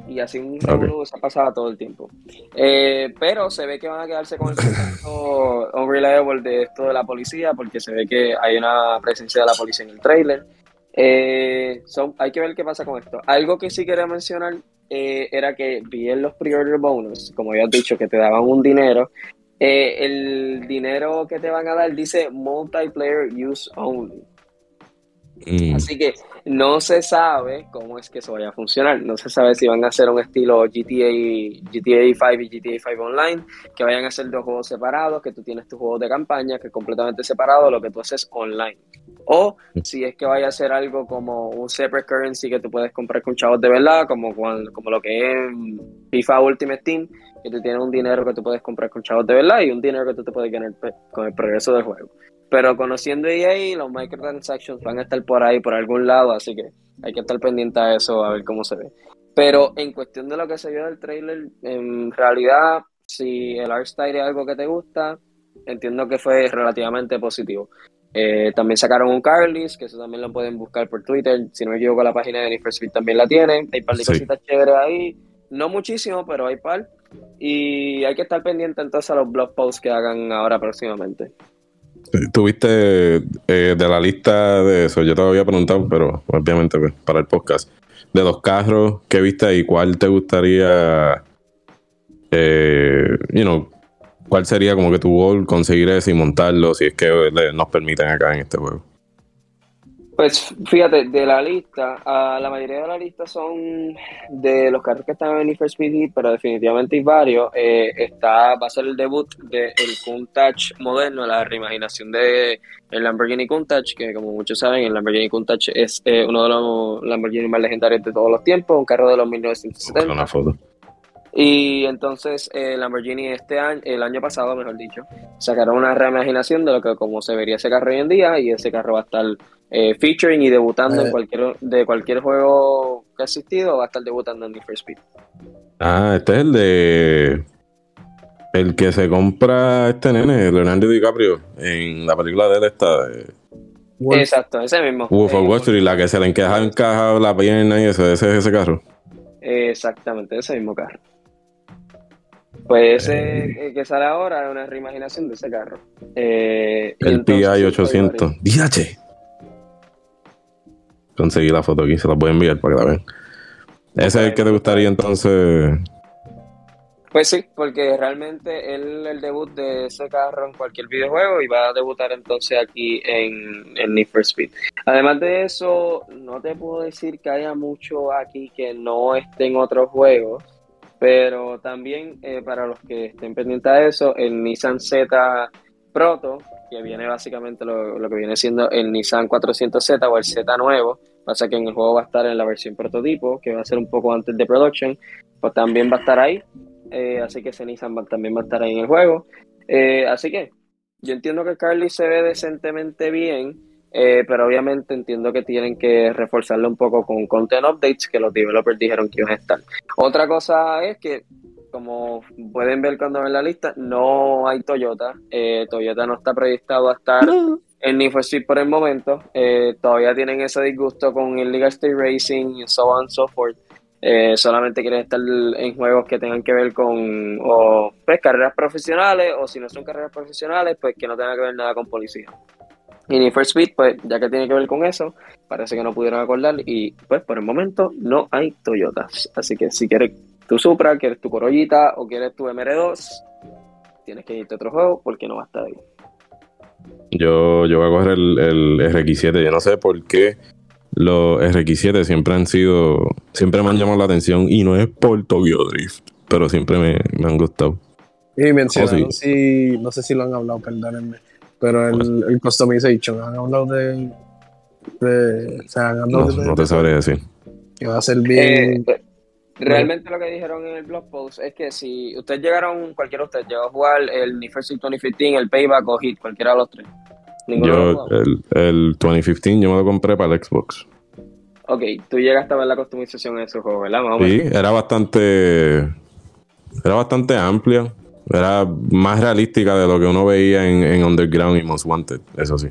y así un okay. se ha pasado todo el tiempo. Eh, pero se ve que van a quedarse con el concepto unreliable de esto de la policía, porque se ve que hay una presencia de la policía en el trailer. Eh, hay que ver qué pasa con esto. Algo que sí quería mencionar eh, era que vi en los pre-order bonus, como ya he dicho, que te daban un dinero. el dinero que te van a dar dice multiplayer use only. Mm. Así que no se sabe cómo es que eso vaya a funcionar. No se sabe si van a hacer un estilo GTA, GTA 5 y GTA 5 Online, que vayan a ser dos juegos separados, que tú tienes tu juego de campaña, que es completamente separado, lo que tú haces online. O si es que vaya a ser algo como un separate currency que tú puedes comprar con chavos de verdad, como, como lo que es FIFA Ultimate Team, que tú tienes un dinero que tú puedes comprar con chavos de verdad y un dinero que tú te puedes ganar con el progreso del juego. Pero conociendo EA, los microtransactions van a estar por ahí, por algún lado, así que hay que estar pendiente a eso, a ver cómo se ve. Pero en cuestión de lo que se vio del trailer, en realidad, si el art style es algo que te gusta, entiendo que fue relativamente positivo. Eh, también sacaron un Carly's, que eso también lo pueden buscar por Twitter. Si no me equivoco, la página de Need for Speed también la tiene. Hay par de Sí. cositas chéveres ahí. No muchísimo, pero hay par. Y hay que estar pendiente entonces a los blog posts que hagan ahora próximamente. Tuviste eh, de la lista de eso, yo te lo había preguntado, pero obviamente pues, para el podcast. De los carros que viste y cuál te gustaría, eh, you cuál sería como que tu goal conseguir ese y montarlo si es que le- nos permiten acá en este juego. Pues fíjate, de la lista, ah, la mayoría de la lista son de los carros que están en for Speed Heat, pero definitivamente hay varios. Eh, está, va a ser el debut del Countach moderno, la reimaginación de el Lamborghini Countach, que como muchos saben, el Lamborghini Countach es eh, uno de los Lamborghini más legendarios de todos los tiempos, un carro de los Buscar 1970. una foto. Y entonces eh, Lamborghini este año, el año pasado, mejor dicho, sacaron una reimaginación de lo que como se vería ese carro hoy en día y ese carro va a estar eh, featuring y debutando Eh. en cualquier de cualquier juego que ha existido, va a estar debutando en Need for Speed. Ah, este es el de. El que se compra este nene, Leonardo DiCaprio, en la película de él esta, de Wolf. Exacto, ese mismo. Wolf of Eh, Wall Street, la que se le encaja encajado la pierna y eso, ese es ese carro. Exactamente, ese mismo carro. Pues ese eh, que sale ahora es una reimaginación de ese carro. Eh, El entonces, PI sí, 800. DH. Conseguí la foto aquí, se la voy a enviar para que la vean. Ese es el que te gustaría entonces. Pues sí, porque realmente él el debut de ese carro en cualquier videojuego y va a debutar entonces aquí en, en Need for Speed. Además de eso, no te puedo decir que haya mucho aquí que no esté en otros juegos, pero también eh, para los que estén pendientes de eso, el Nissan Z Proto, que viene básicamente lo, lo que viene siendo el Nissan 400Z o el Z nuevo, pasa que en el juego va a estar en la versión prototipo, que va a ser un poco antes de production, pues también va a estar ahí. Eh, así que ese Nissan también va a estar ahí en el juego. Eh, así que yo entiendo que Carly se ve decentemente bien, eh, pero obviamente entiendo que tienen que reforzarlo un poco con content updates que los developers dijeron que iban a estar. Otra cosa es que, como pueden ver cuando ven la lista, no hay Toyota. Eh, Toyota no está proyectado a estar en Need for Speed por el momento. Eh, todavía tienen ese disgusto con Illegal State Racing y so on and so forth. Solamente quieren estar en juegos que tengan que ver con o, pues, carreras profesionales o si no son carreras profesionales, pues que no tengan que ver nada con policía. Y Need for Speed, pues ya que tiene que ver con eso, parece que no pudieron acordar y pues por el momento no hay Toyotas. Así que si quieres tu Supra, quieres tu Corollita o quieres tu MR2, tienes que irte a otro juego porque no va a estar ahí. Yo, yo voy a coger el, el RX7. Yo no sé por qué los RX7 siempre han sido. Siempre me han llamado la atención. Y no es por Tokyo Drift. Pero siempre me, me han gustado. Y mencionaron, Oh, si, no sé si lo han hablado, perdónenme, pero el, el customization, han hablado de, de o sea, han hablado No, de, no te sabré decir. que va a ser bien, Eh, realmente lo que dijeron en el blog post es que si ustedes llegaron, cualquiera de ustedes llegó a jugar el Need for Speed 2015, el Payback o Hit, cualquiera de los tres. Ninguno Yo, el, el 2015, yo me lo compré para el Xbox. Ok, tú llegaste a ver la customización en ese juego, ¿verdad? Más Sí, era bastante. Era bastante amplia. Era más realística de lo que uno veía en, en Underground y Most Wanted, eso sí.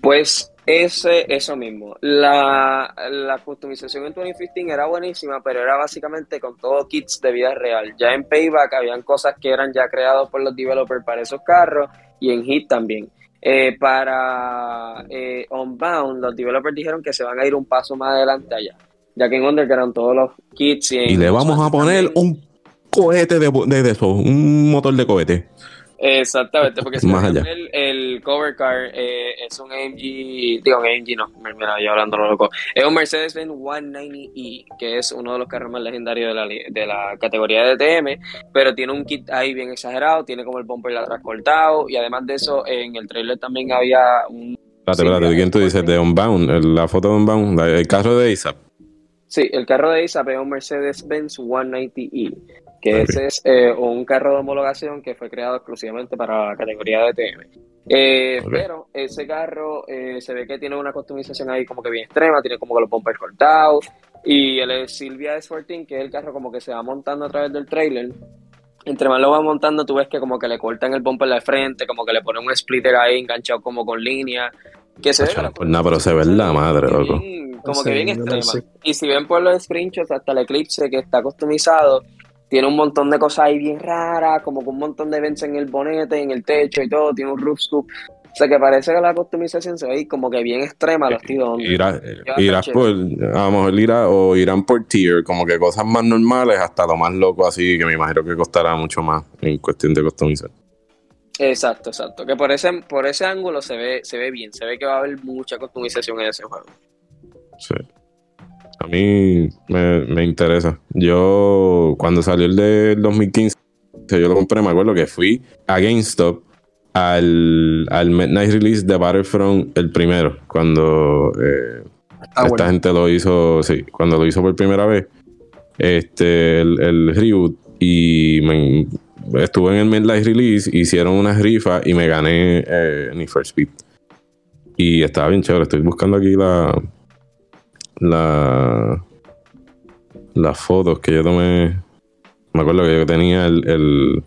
Pues ese, eso mismo. La, la customización en 2015 era buenísima, pero era básicamente con todo kits de vida real. Ya en Payback habían cosas que eran ya creados por los developers para esos carros y en Hit también. Eh, para eh, Unbound, los developers dijeron que se van a ir un paso más adelante allá, ya que en Underground todos los kits y, en Y le vamos a poner también- un cohete de, de, de eso, un motor de cohete. Exactamente, porque si Más allá. el, el cover car eh, es un AMG, digo, un AMG no, mira, yo hablando lo loco, es un Mercedes-Benz 190E, que es uno de los carros más legendarios de la, de la categoría de DTM, pero tiene un kit ahí bien exagerado, tiene como el bumper atrás cortado, y además de eso, en el trailer también había un... Espérate, Sí, espérate, ¿de quién tú dices? De Unbound, la foto de Unbound, el carro de ASAP. Sí, el carro de ISAP es un Mercedes-Benz 190E, que ese es eh, un carro de homologación que fue creado exclusivamente para la categoría de TM. Eh. Pero ese carro eh, se ve que tiene una customización ahí como que bien extrema, tiene como que los bumpers cortados, Y el Silvia S14, que es el carro como que se va montando a través del trailer. Entre más lo va montando, tú ves que como que le cortan el bumper de frente, como que le ponen un splitter ahí enganchado como con línea. Que se ve pues nada, pero se ve la madre, loco. como que bien extrema. Y si ven por los screenshots, hasta el Eclipse que está customizado, tiene un montón de cosas ahí bien raras, como con un montón de vents en el bonete, en el techo y todo, tiene un roof scoop. O sea que parece que la customización se ve como que bien extrema los tiros. Irás, irás por, vamos, irá, o irán por tier, como que cosas más normales hasta lo más loco así, que me imagino que costará mucho más en cuestión de customizar. Exacto, exacto. Que por ese, por ese ángulo se ve, se ve bien, se ve que va a haber mucha customización en ese juego. Sí. A mí me, me interesa. Yo, cuando salió el del 2015, yo lo compré, me acuerdo que fui a GameStop al, al Midnight Release de Battlefront, el primero, cuando eh, ah, esta gente lo hizo, sí, cuando lo hizo por primera vez, este, el, el reboot, y estuve en el Midnight Release, hicieron una rifa y me gané eh, for Speed. Y estaba bien chévere, estoy buscando aquí la, la, las fotos que yo tomé. Me acuerdo que yo tenía el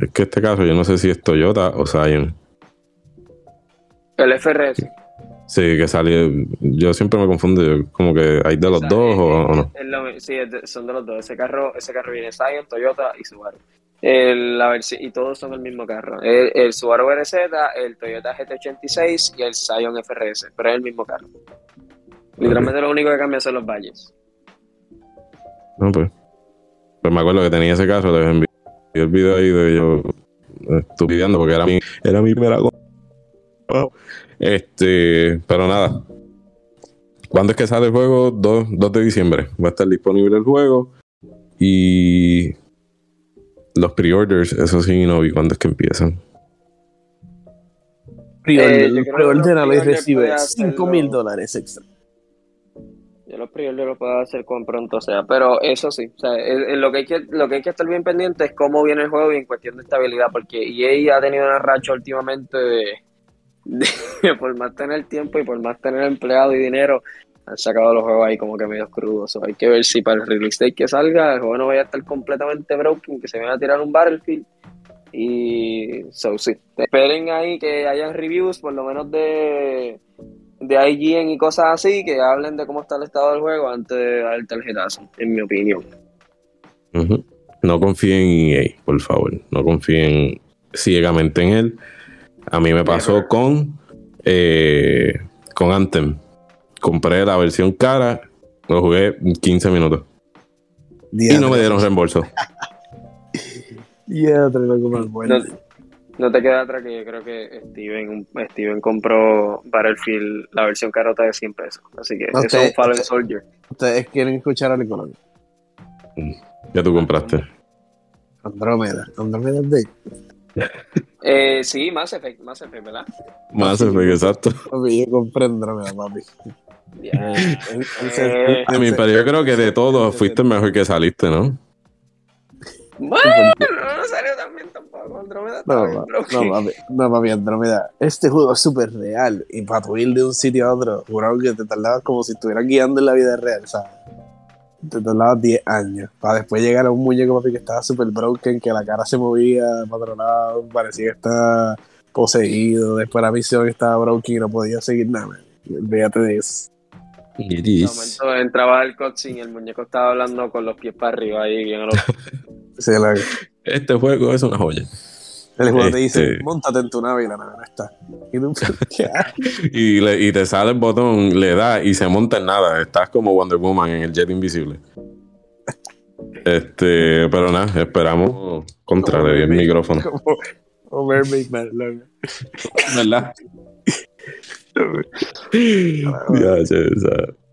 es que este caso yo no sé si es Toyota o Scion. El FRS. Sí, que salió. Yo siempre me confundo, como que hay de los dos o, no. sí, son de los dos. Ese carro, ese carro viene Scion, Toyota y Subaru. El, la y todos son el mismo carro. El, Subaru RZ, el Toyota GT86 y el Scion FRS, pero es el mismo carro. Literalmente lo único que cambia son los valles. No, pues. Pues me acuerdo que tenía ese carro, de enviar el video ahí de yo estudiando porque era mi, era mi primera Este, pero nada. ¿Cuándo es que sale el juego? 2, 2 de diciembre. Va a estar disponible el juego. Y los pre-orders, eso sí, no vi cuándo es que empiezan. Pre-order eh, a recibe 5 mil dólares extra. Yo los primeros lo puedo hacer con pronto sea, pero eso sí, o sea, lo, que hay que, lo que hay que estar bien pendiente es cómo viene el juego y en cuestión de estabilidad, porque EA ha tenido una racha últimamente de, por más tener tiempo y por más tener empleado y dinero, han sacado los juegos ahí como que medio crudos. hay que ver si para el release day que salga, el juego no vaya a estar completamente broken, que se vaya a tirar un Battlefield. Y so sí, esperen ahí que hayan reviews, por lo menos de de IGN y cosas así que hablen de cómo está el estado del juego antes de dar el tarjetazo, en mi opinión. No confíen en EA, por favor. No confíen ciegamente en él. A mí me pasó con, eh, con Anthem. Compré la versión cara, lo jugué 15 minutos. y no me dieron reembolso. Ya, loco bueno. No te queda atrás que yo creo que Steven, Steven compró Battlefield la versión carota de 100 pesos. Así que eso es un Fallen Soldier. ¿Ustedes quieren escuchar al económico? Ya tú compraste. Andrómeda. Andrómeda de. eh, sí, Mass Effect, Mass Effect, ¿verdad? Mass Effect, exacto. Papi, yo compré Andrómeda, papi. Eh, pero yo creo que de todos fuiste el mejor que saliste, ¿no? Bueno, no salió también tampoco. Andrómeda no, no, no, papi, no, papi, Andrómeda. Este juego es súper real. Y para tu ir de un sitio a otro, jurado que te tardabas como si estuvieras guiando en la vida real, ¿sabes? Te tardabas 10 años. Para después llegar a un muñeco, papi, que estaba súper broken, que la cara se movía para otro lado, parecía que estaba poseído. Después la misión estaba broken y no podía seguir nada, Véate de eso. En un momento entraba el cutscene y el muñeco estaba hablando con los pies para arriba ahí, bien a los... Este juego es una joya. El juego te dice, este- montate en tu nave y la nave no está. Y, y, te sale el botón, le da y se monta en nada. Estás como Wonder Woman en el jet invisible. Este, pero nada, esperamos contra el micrófono. O Mermaid Man, ¿verdad? ya,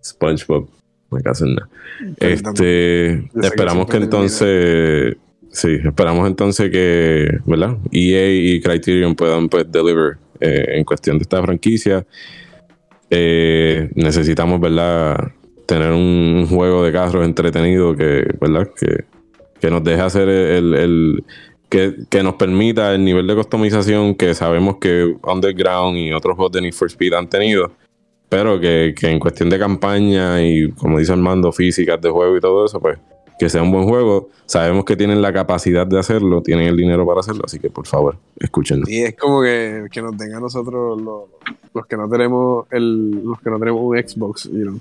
SpongeBob. Me caso en nada. Este, esperamos que entonces, sí, esperamos entonces que, ¿verdad? EA y Criterion puedan pues deliver eh, en cuestión de esta franquicia. Eh, necesitamos, ¿verdad? Tener un juego de carros entretenido que, ¿verdad? Que, que nos deje hacer el, el que, que, nos permita el nivel de customización que sabemos que Underground y otros juegos de Need for Speed han tenido pero que, que en cuestión de campaña y como dice Armando, físicas de juego y todo eso, pues que sea un buen juego. Sabemos que tienen la capacidad de hacerlo, tienen el dinero para hacerlo, así que por favor, escúchenlo. Y es como que, que nos den a nosotros los, los que no tenemos el, los que no tenemos un Xbox, you know.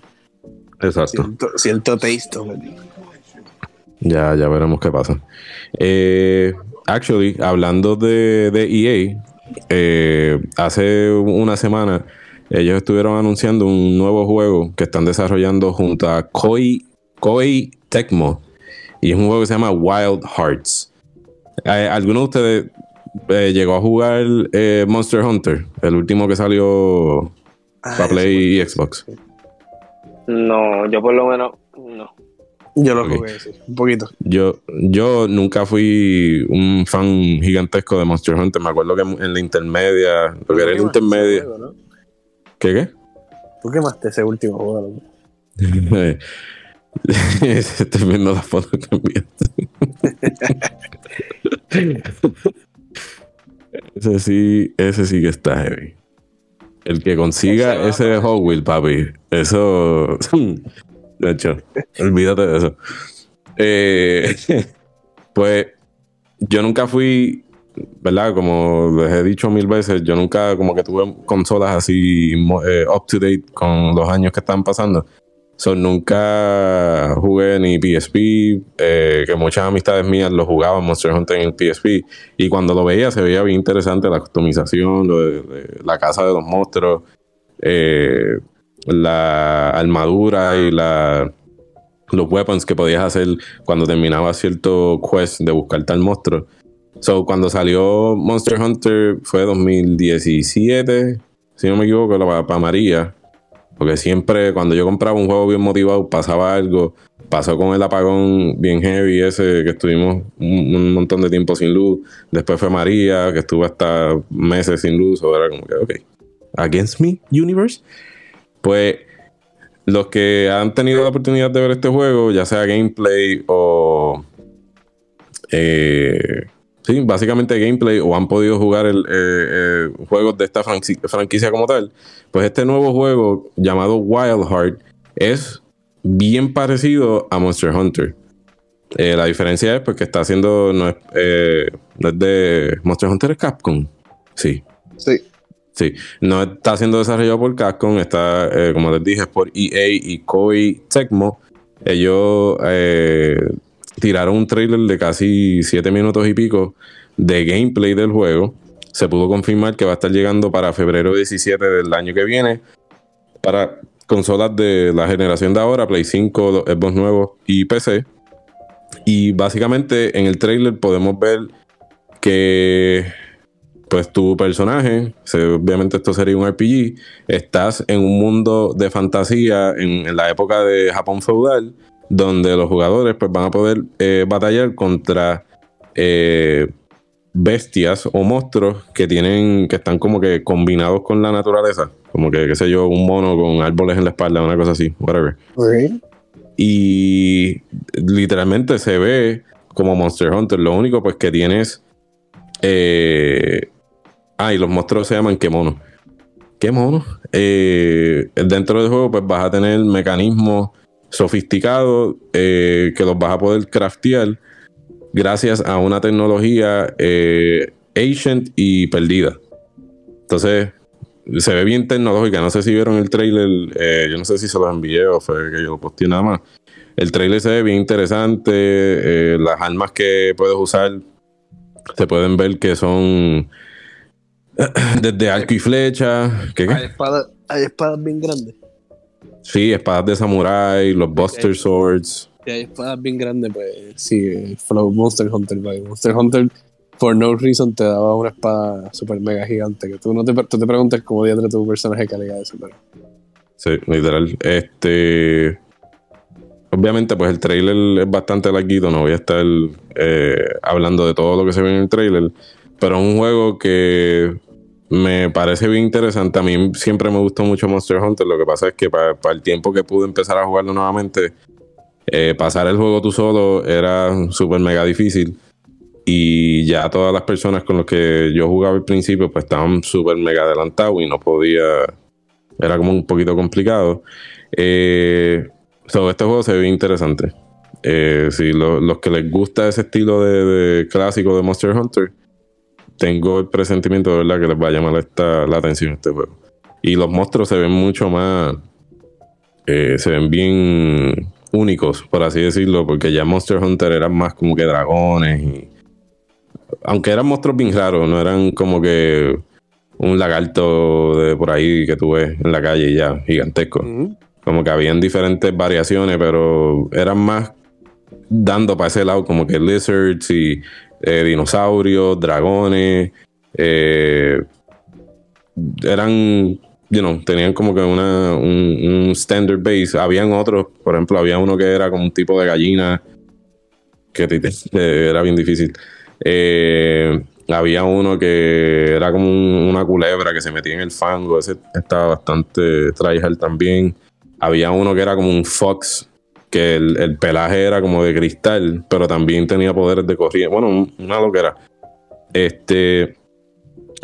Exacto. Cierto, cierto taste. Ya, ya veremos qué pasa. Eh, actually, hablando de, de EA, eh, hace una semana ellos estuvieron anunciando un nuevo juego que están desarrollando junto a Koei, Koei Tecmo. Y es un juego que se llama Wild Hearts. Eh, ¿Alguno de ustedes eh, llegó a jugar eh, Monster Hunter? El último que salió para Ay, Play y Xbox. No, yo por lo menos, no. Yo lo Ok. jugué, sí, un poquito. Yo, yo nunca fui un fan gigantesco de Monster Hunter. Me acuerdo que en la intermedia, porque era en la intermedia. juego, ¿no? ¿Qué qué? Tú quemaste ese último juego. Estoy viendo las fotos que enviaste. ese sí, ese sí que está heavy. El que consiga Ese Hot Wheel, papi, eso. De hecho, olvídate de eso. Eh, pues yo nunca fui, ¿verdad? Como les he dicho mil veces, yo nunca como que tuve consolas así eh, up to date con los años que están pasando. So, nunca jugué ni PSP, eh, que muchas amistades mías lo jugaban Monster Hunter en el PSP. Y cuando lo veía, se veía bien interesante la customización, la casa de los monstruos, eh, la armadura y la, los weapons que podías hacer cuando terminaba cierto quest de buscar tal monstruo. So, cuando salió Monster Hunter fue 2017, si no me equivoco, para María. Porque siempre cuando yo compraba un juego bien motivado pasaba algo. Pasó con el apagón bien heavy ese que estuvimos un, un montón de tiempo sin luz. Después fue María, que estuvo hasta meses sin luz. O era como que, ok, against me, universe. Pues los que han tenido la oportunidad de ver este juego, ya sea gameplay o... eh, sí, básicamente gameplay o han podido jugar el, eh, eh, juegos de esta franqui- franquicia como tal, pues este nuevo juego llamado Wild Heart es bien parecido a Monster Hunter. Eh, la diferencia es porque está haciendo, no es, de Monster Hunter es Capcom. Sí, Sí. Sí, no está siendo desarrollado por Capcom, está, como les dije, por EA y Koei Tecmo. Ellos eh, tiraron un trailer de casi 7 minutos y pico de gameplay del juego. Se pudo confirmar que va a estar llegando para febrero 17 del año que viene para consolas de la generación de ahora, Play 5, los Xbox nuevos y PC. Y básicamente en el trailer podemos ver que pues tu personaje, obviamente esto sería un RPG, estás en un mundo de fantasía en la época de Japón feudal, donde los jugadores pues van a poder eh, batallar contra eh, bestias o monstruos que tienen, que están como que combinados con la naturaleza, como que, qué sé yo, un mono con árboles en la espalda, una cosa así, whatever y literalmente se ve como Monster Hunter. Lo único pues que tienes... Eh, ah, y los monstruos se llaman qué mono. ¿Qué mono? Eh, dentro del juego pues vas a tener mecanismos sofisticados eh, que los vas a poder craftear gracias a una tecnología eh, ancient y perdida. Entonces, se ve bien tecnológica. No sé si vieron el trailer. eh, yo no sé si se los envié o fue que yo lo posteé nada más. El trailer se ve bien interesante. las armas que puedes usar se pueden ver que son desde arco y flecha. Hay espadas, hay espadas bien grandes. Sí, espadas de samurai, los Buster Swords. Si hay espadas bien grandes, pues sí, Flow Monster Hunter. vaya. Monster Hunter, for no reason, te daba una espada super mega gigante. Que tú no te, tú te preguntas cómo diatre tu personaje calidad eso, pero. Sí, literal. Este. Obviamente, pues el trailer es bastante larguito. No voy a estar eh, hablando de todo lo que se ve en el trailer. Pero es un juego que me parece bien interesante. A mí siempre me gustó mucho Monster Hunter. Lo que pasa es que para, el tiempo que pude empezar a jugarlo nuevamente, eh, pasar el juego tú solo era súper mega difícil. Y ya todas las personas con las que yo jugaba al principio, pues estaban súper mega adelantados y no podía era como un poquito complicado. Eh, sobre este juego se ve interesante. Eh, si los que les gusta ese estilo de, clásico de Monster Hunter, tengo el presentimiento de verdad que les va a llamar esta, la atención este juego. Y los monstruos se ven mucho más. Eh, se ven bien únicos, por así decirlo, porque ya Monster Hunter eran más como que dragones y. Aunque eran monstruos bien raros, no eran como que un lagarto de por ahí que tú ves en la calle ya, gigantesco. Como que habían diferentes variaciones, pero eran más dando para ese lado, como que lizards y eh, dinosaurios, dragones. Eh, eran, you tenían como que una, un, standard base. Habían otros, por ejemplo, había uno que era como un tipo de gallina, que era bien difícil. Eh, había uno que era como una culebra que se metía en el fango, ese estaba bastante tryhard también. Había uno que era como un fox, que el, pelaje era como de cristal, pero también tenía poderes de corriente. Bueno, una loquera. Este.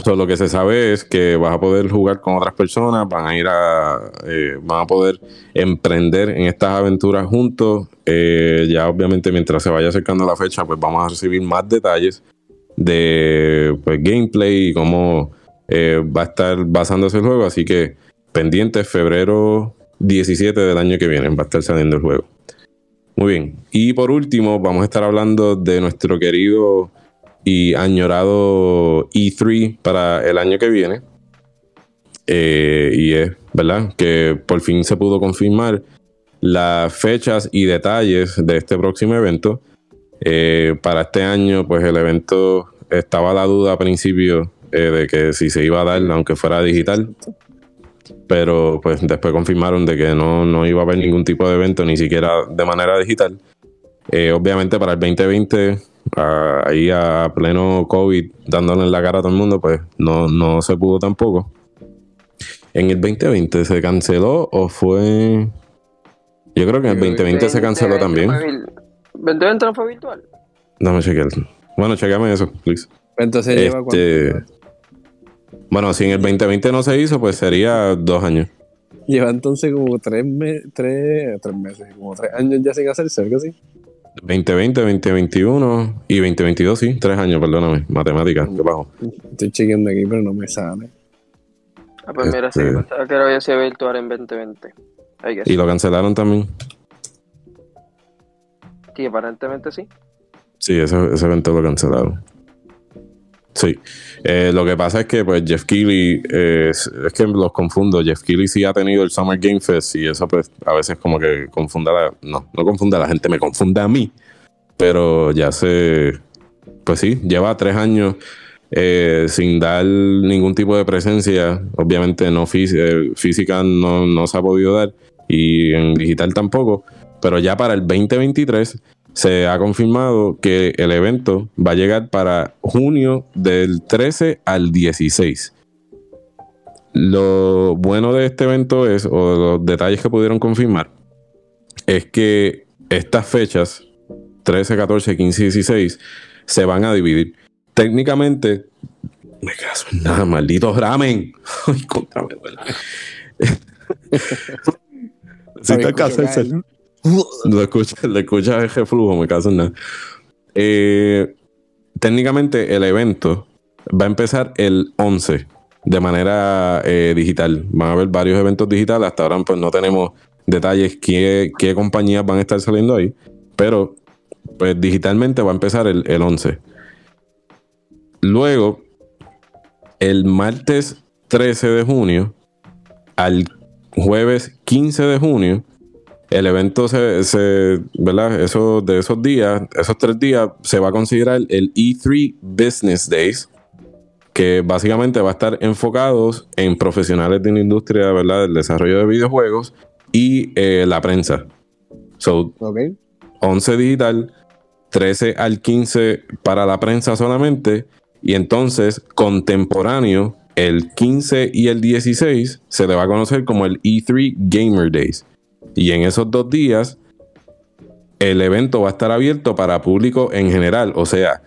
lo que se sabe es que vas a poder jugar con otras personas, van a ir a. Eh, van a poder emprender en estas aventuras juntos. Eh, ya, obviamente, mientras se vaya acercando la fecha, pues vamos a recibir más detalles de pues, gameplay y cómo eh, va a estar basándose el juego. Así que pendiente febrero 17 del año que viene va a estar saliendo el juego. Muy bien. Y por último, vamos a estar hablando de nuestro querido y añorado E3 para el año que viene. Eh, y es, ¿verdad? Que por fin se pudo confirmar las fechas y detalles de este próximo evento. Eh, para este año, pues el evento estaba la duda a principio eh, de que si se iba a dar, aunque fuera digital pero pues después confirmaron de que no, no iba a haber ningún tipo de evento, ni siquiera de manera digital. Eh, obviamente para el 2020, ahí a pleno COVID, dándole la cara a todo el mundo, pues no, no se pudo tampoco. En el 2020 se canceló o fue... Yo creo que en el 2020 se canceló también. ¿2020 no fue virtual? Dame chequear. Bueno, chequeame eso, please. Entonces lleva este, bueno, si en el 2020 no se hizo, pues sería dos años. Lleva entonces como tres, tres, tres meses, como tres años ya sin hacerse, ¿algo así? 2020, 2021 y 2022, sí, tres años, perdóname, matemáticas, qué bajo. Estoy chequeando aquí, pero no me sale. Ah, pues mira, sí, este pensaba que había sido virtual en 2020. Y lo cancelaron también. Sí, aparentemente sí. Sí, ese, ese evento lo cancelaron. Sí. Eh, lo que pasa es que pues Jeff Keighley, eh, es, que los confundo, Jeff Keighley sí ha tenido el Summer Game Fest y eso pues a veces como que confunda la, no, no confunda a la gente, me confunde a mí, pero ya se, pues sí, lleva tres años eh, sin dar ningún tipo de presencia, obviamente no física no, no se ha podido dar y en digital tampoco, pero ya para el 2023 se ha confirmado que el evento va a llegar para junio del 13 al 16. Lo bueno de este evento es, o los detalles que pudieron confirmar, es que estas fechas, 13, 14, 15 y 16, se van a dividir. Técnicamente, me caso en nada, maldito ramen. Ay, contra me si te lo escucha, le escucha el flujo, me caso nada. Eh, técnicamente el evento va a empezar el 11 de manera eh, digital. Van a haber varios eventos digitales. Hasta ahora pues no tenemos detalles qué, qué compañías van a estar saliendo ahí. Pero pues digitalmente va a empezar el, el 11. Luego, el martes 13 de junio al jueves 15 de junio el evento se, ¿verdad? Eso, de esos días, esos tres días, se va a considerar el E3 Business Days, que básicamente va a estar enfocados en profesionales de la industria, ¿verdad? Del desarrollo de videojuegos y eh, la prensa. So, 11 digital, 13 al 15 para la prensa solamente, y entonces contemporáneo, el 15 y el 16 se le va a conocer como el E3 Gamer Days. Y en esos dos días, el evento va a estar abierto para público en general. O sea,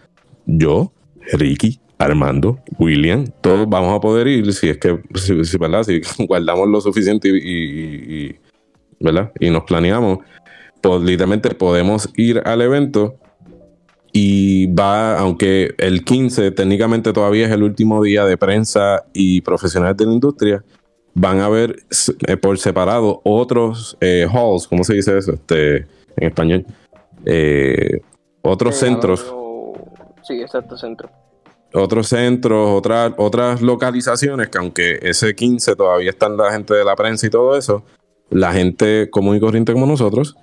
yo, Ricky, Armando, William, todos vamos a poder ir si es que, si, ¿verdad? Si guardamos lo suficiente y, ¿verdad? Y nos planeamos, pues literalmente podemos ir al evento y va, aunque el 15 técnicamente todavía es el último día de prensa y profesionales de la industria, van a haber eh, por separado otros eh, halls, ¿cómo se dice eso este, en español? Eh, otros centros. Sí, exacto, centro otros centros, otras, otras localizaciones que aunque ese 15 todavía están la gente de la prensa y todo eso, la gente común y corriente como nosotros,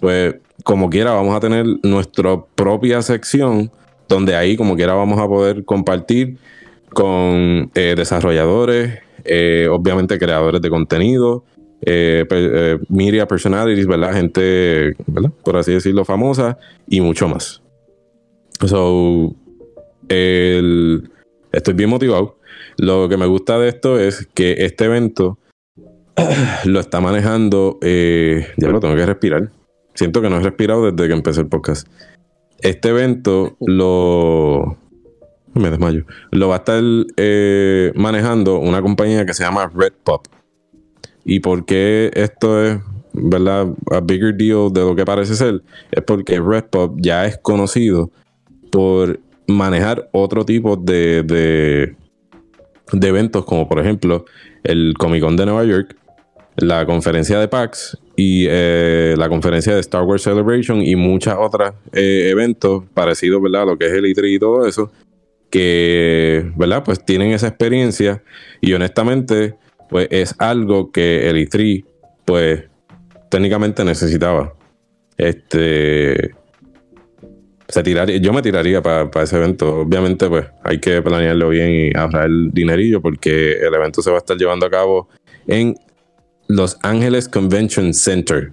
pues como quiera vamos a tener nuestra propia sección donde ahí como quiera vamos a poder compartir con eh, desarrolladores, eh, obviamente creadores de contenido, eh, media personalities, ¿verdad? Gente, ¿verdad? Por así decirlo, famosa y mucho más. So, estoy bien motivado. Lo que me gusta de esto es que este evento lo está manejando. Eh, ya lo tengo que respirar. Siento que no he respirado desde que empecé el podcast. Este evento lo. Me desmayo. Lo va a estar eh, manejando una compañía que se llama Red Pop. ¿Y por qué esto es, verdad, a bigger deal de lo que parece ser? Es porque Red Pop ya es conocido por manejar otro tipo de, de, eventos, como por ejemplo el Comic Con de Nueva York, la conferencia de PAX y eh, la conferencia de Star Wars Celebration y muchas otras eh, eventos parecidos, ¿verdad? Lo que es el E3 y todo eso, que, ¿verdad? Pues tienen esa experiencia y honestamente, pues es algo que el E3, pues técnicamente necesitaba. Este, se tiraría, yo me tiraría para ese evento. Obviamente, pues hay que planearlo bien y ahorrar el dinerillo porque el evento se va a estar llevando a cabo en Los Ángeles Convention Center.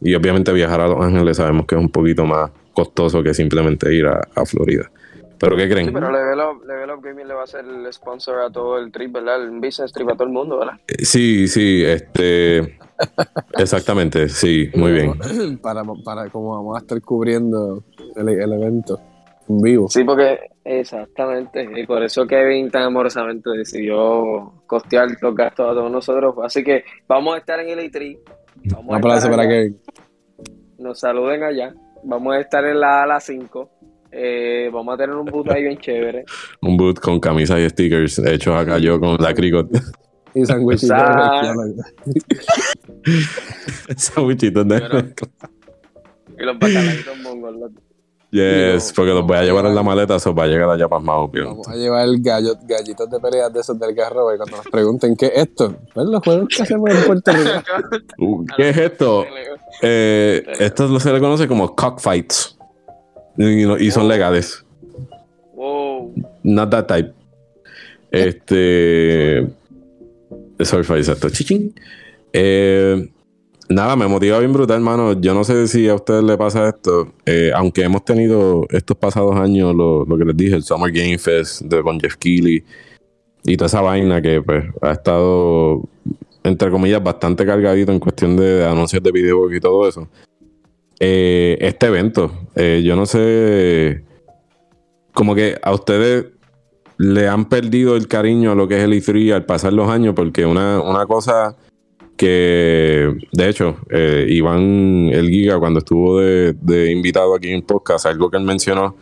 Y obviamente viajar a Los Ángeles sabemos que es un poquito más costoso que simplemente ir a, Florida. ¿Pero qué creen? Sí, pero Level Up, Level Up Gaming le va a ser el sponsor a todo el trip, ¿verdad? El business trip a todo el mundo, ¿verdad? Eh, sí, sí, este... exactamente, sí, muy bien. Para, para como vamos a estar cubriendo el, evento en vivo. Sí, porque exactamente, y por eso Kevin tan amorosamente decidió costear los gastos a todos nosotros. Así que vamos a estar en el E3. Vamos a para Kevin. Nos saluden allá. Vamos a estar en la ala 5. Eh, vamos a tener un boot ahí bien chévere. un boot con camisas y stickers hechos acá yo con la Cricot. y sandwichitos Sandwichitos de Y los bacalaitos mongos, Yes, porque los voy a llevar en la maleta, eso va a llegar allá pasmado, obvio. Vamos a llevar gallo, gallitos de peleas de esos del carro, y cuando nos pregunten qué es esto, pues los juegos que hacemos en Puerto Rico. Uh, ¿Qué es esto? Eh, esto se le conoce como cockfights. Y, y son legales. Wow. Not that type. Este. Sorry for exacto. Chichín. Eh, Nada, me motiva bien brutal, hermano. Yo no sé si a ustedes les pasa esto. Eh, aunque hemos tenido estos pasados años, lo, que les dije, el Summer Game Fest de, con Jeff Keighley y toda esa vaina que pues ha estado, entre comillas, bastante cargadito en cuestión de, anuncios de videojuegos y todo eso. Eh, este evento, eh, yo no sé, como que a ustedes le han perdido el cariño a lo que es el E3 al pasar los años, porque una, una cosa que de hecho, eh, Iván El Giga, cuando estuvo de, invitado aquí en podcast, algo que él mencionó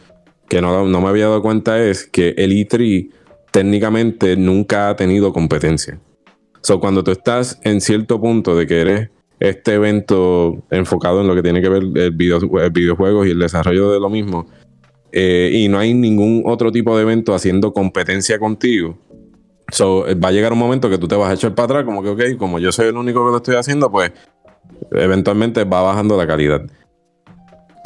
que no, me había dado cuenta es que el E3 técnicamente nunca ha tenido competencia. So, cuando tú estás en cierto punto de que eres este evento enfocado en lo que tiene que ver el, el videojuegos y el desarrollo de lo mismo, eh, y no hay ningún otro tipo de evento haciendo competencia contigo, So, va a llegar un momento que tú te vas a echar para atrás, como que, ok, como yo soy el único que lo estoy haciendo, pues eventualmente va bajando la calidad.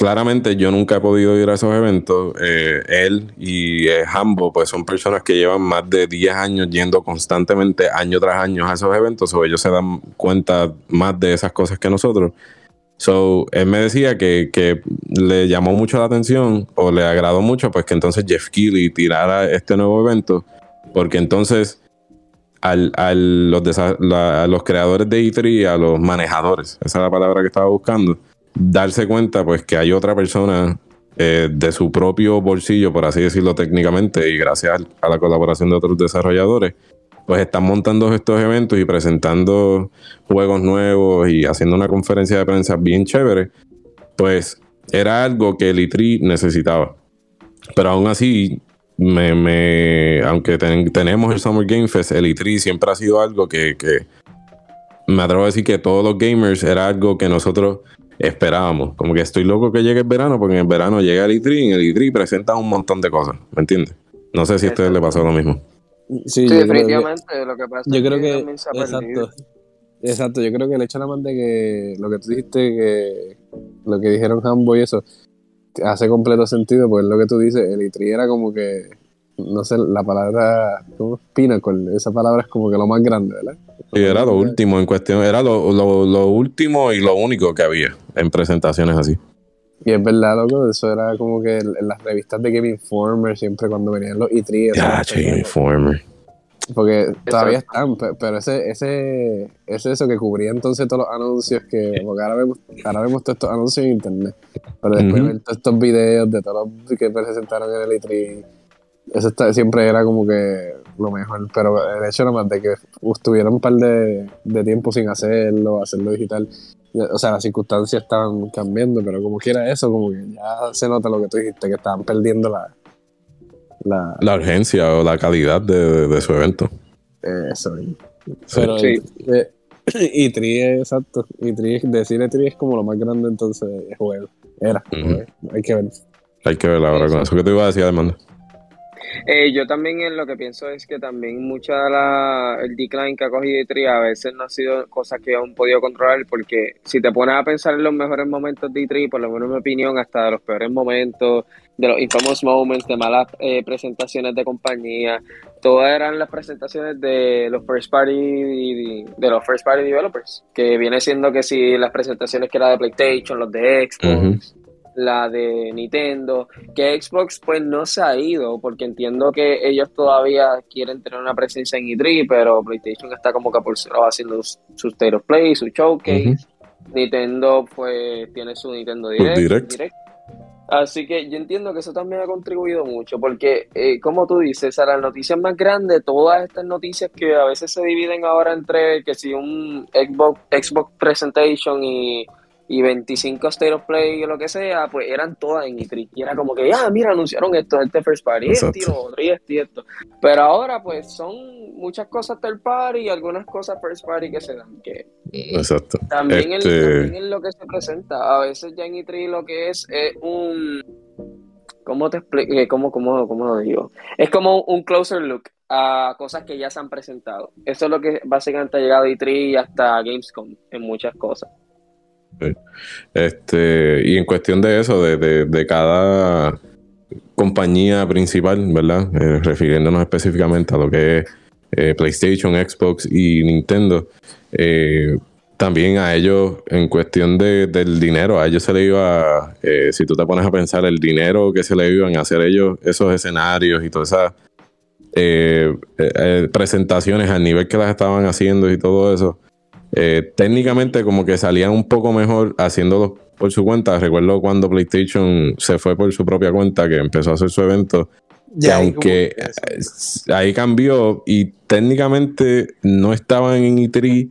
Claramente yo nunca he podido ir a esos eventos. Eh, él y eh, Hambo, pues son personas que llevan más de 10 años yendo constantemente, año tras año, a esos eventos, o ellos se dan cuenta más de esas cosas que nosotros. So, él me decía que, que, le llamó mucho la atención o le agradó mucho, pues que entonces Jeff Keighley tirara este nuevo evento porque entonces al, los, a los creadores de E3, a los manejadores, esa es la palabra que estaba buscando, darse cuenta pues que hay otra persona eh, de su propio bolsillo, por así decirlo técnicamente, y gracias a la colaboración de otros desarrolladores, pues están montando estos eventos y presentando juegos nuevos y haciendo una conferencia de prensa bien chévere, pues era algo que el E3 necesitaba. Pero aún así, me, aunque tenemos el Summer Game Fest, el E3 siempre ha sido algo que, que me atrevo a decir que todos los gamers era algo que nosotros esperábamos. Como que estoy loco que llegue el verano, porque en el verano llega el E3 y en el E3 presenta un montón de cosas, ¿me entiendes? No sé si a ustedes les pasó lo mismo. Sí, definitivamente. lo que pasa yo creo que, exacto, exacto, yo creo que el hecho nada más de que lo que tú dijiste, que lo que dijeron Hambo y eso, hace completo sentido, porque lo que tú dices, el E3 era como que no sé, la palabra, ¿cómo? Pinnacle, esa palabra es como que lo más grande, ¿verdad? Y era lo último en cuestión, era lo, lo, último y lo único que había en presentaciones así. Y es verdad, loco, eso era como que en las revistas de Game Informer, siempre cuando venían los E3. Ya, Game Informer. Porque todavía están, pero ese, ese, es eso que cubría entonces todos los anuncios que, porque ahora vemos, ahora vemos todos estos anuncios en internet, pero después ver todos estos videos de todos los que presentaron en el E3 eso siempre era como que lo mejor, pero el hecho nomás de que estuvieran un par de, tiempo sin hacerlo, hacerlo digital, o sea, las circunstancias estaban cambiando, pero como quiera eso, como que ya se nota lo que tú dijiste, que estaban perdiendo la... La, urgencia o la calidad de, su evento. Eso. Pero sí. y Tri, exacto. Y Tri, decir Tri es como lo más grande entonces es juego. Era. Hay que ver. Hay que ver ahora con eso. ¿Qué te iba a decir, Armando? Eh, yo también lo que pienso es que también mucha la, el decline que ha cogido E3 a veces no ha sido cosas que han podido controlar porque si te pones a pensar en los mejores momentos de E3, por lo menos en mi opinión, hasta de los peores momentos, de los infamous moments, de malas eh, presentaciones de compañía, todas eran las presentaciones de los first party de los first party developers, que viene siendo que si las presentaciones que era de PlayStation, los de Xbox, la de Nintendo, que Xbox pues no se ha ido, porque entiendo que ellos todavía quieren tener una presencia en E3, pero PlayStation está como que por haciendo su State of Play, su showcase. Nintendo pues tiene su Nintendo Direct. Así que yo entiendo que eso también ha contribuido mucho, porque eh, como tú dices, a las noticias más grandes, todas estas noticias que a veces se dividen ahora entre que si un Xbox, Xbox Presentation y y 25 State of Play o lo que sea, pues eran todas en E3. Y era como que, ah, mira, anunciaron esto, este First Party, este y otro, y este y esto. Pero ahora, pues son muchas cosas third party y algunas cosas First Party que se dan. Que, Exacto. También, este... también lo que se presenta. A veces ya en E3 lo que es es un. ¿Cómo te explico? Eh, ¿Cómo, cómo, ¿Cómo lo digo? Es como un closer look a cosas que ya se han presentado. Eso es lo que básicamente ha llegado a E3 y hasta Gamescom en muchas cosas. Este, y en cuestión de eso, de, cada compañía principal, ¿verdad? Eh, refiriéndonos específicamente a lo que es eh, PlayStation, Xbox y Nintendo. Eh, también a ellos, en cuestión del dinero, a ellos se le iba, si tú te pones a pensar, el dinero que se le iban a hacer ellos, esos escenarios y todas esas presentaciones al nivel que las estaban haciendo y todo eso, eh, técnicamente como que salían un poco mejor haciéndolo por su cuenta. Recuerdo cuando PlayStation se fue por su propia cuenta, que empezó a hacer su evento. Ya, aunque eh, ahí cambió y técnicamente no estaban en E3,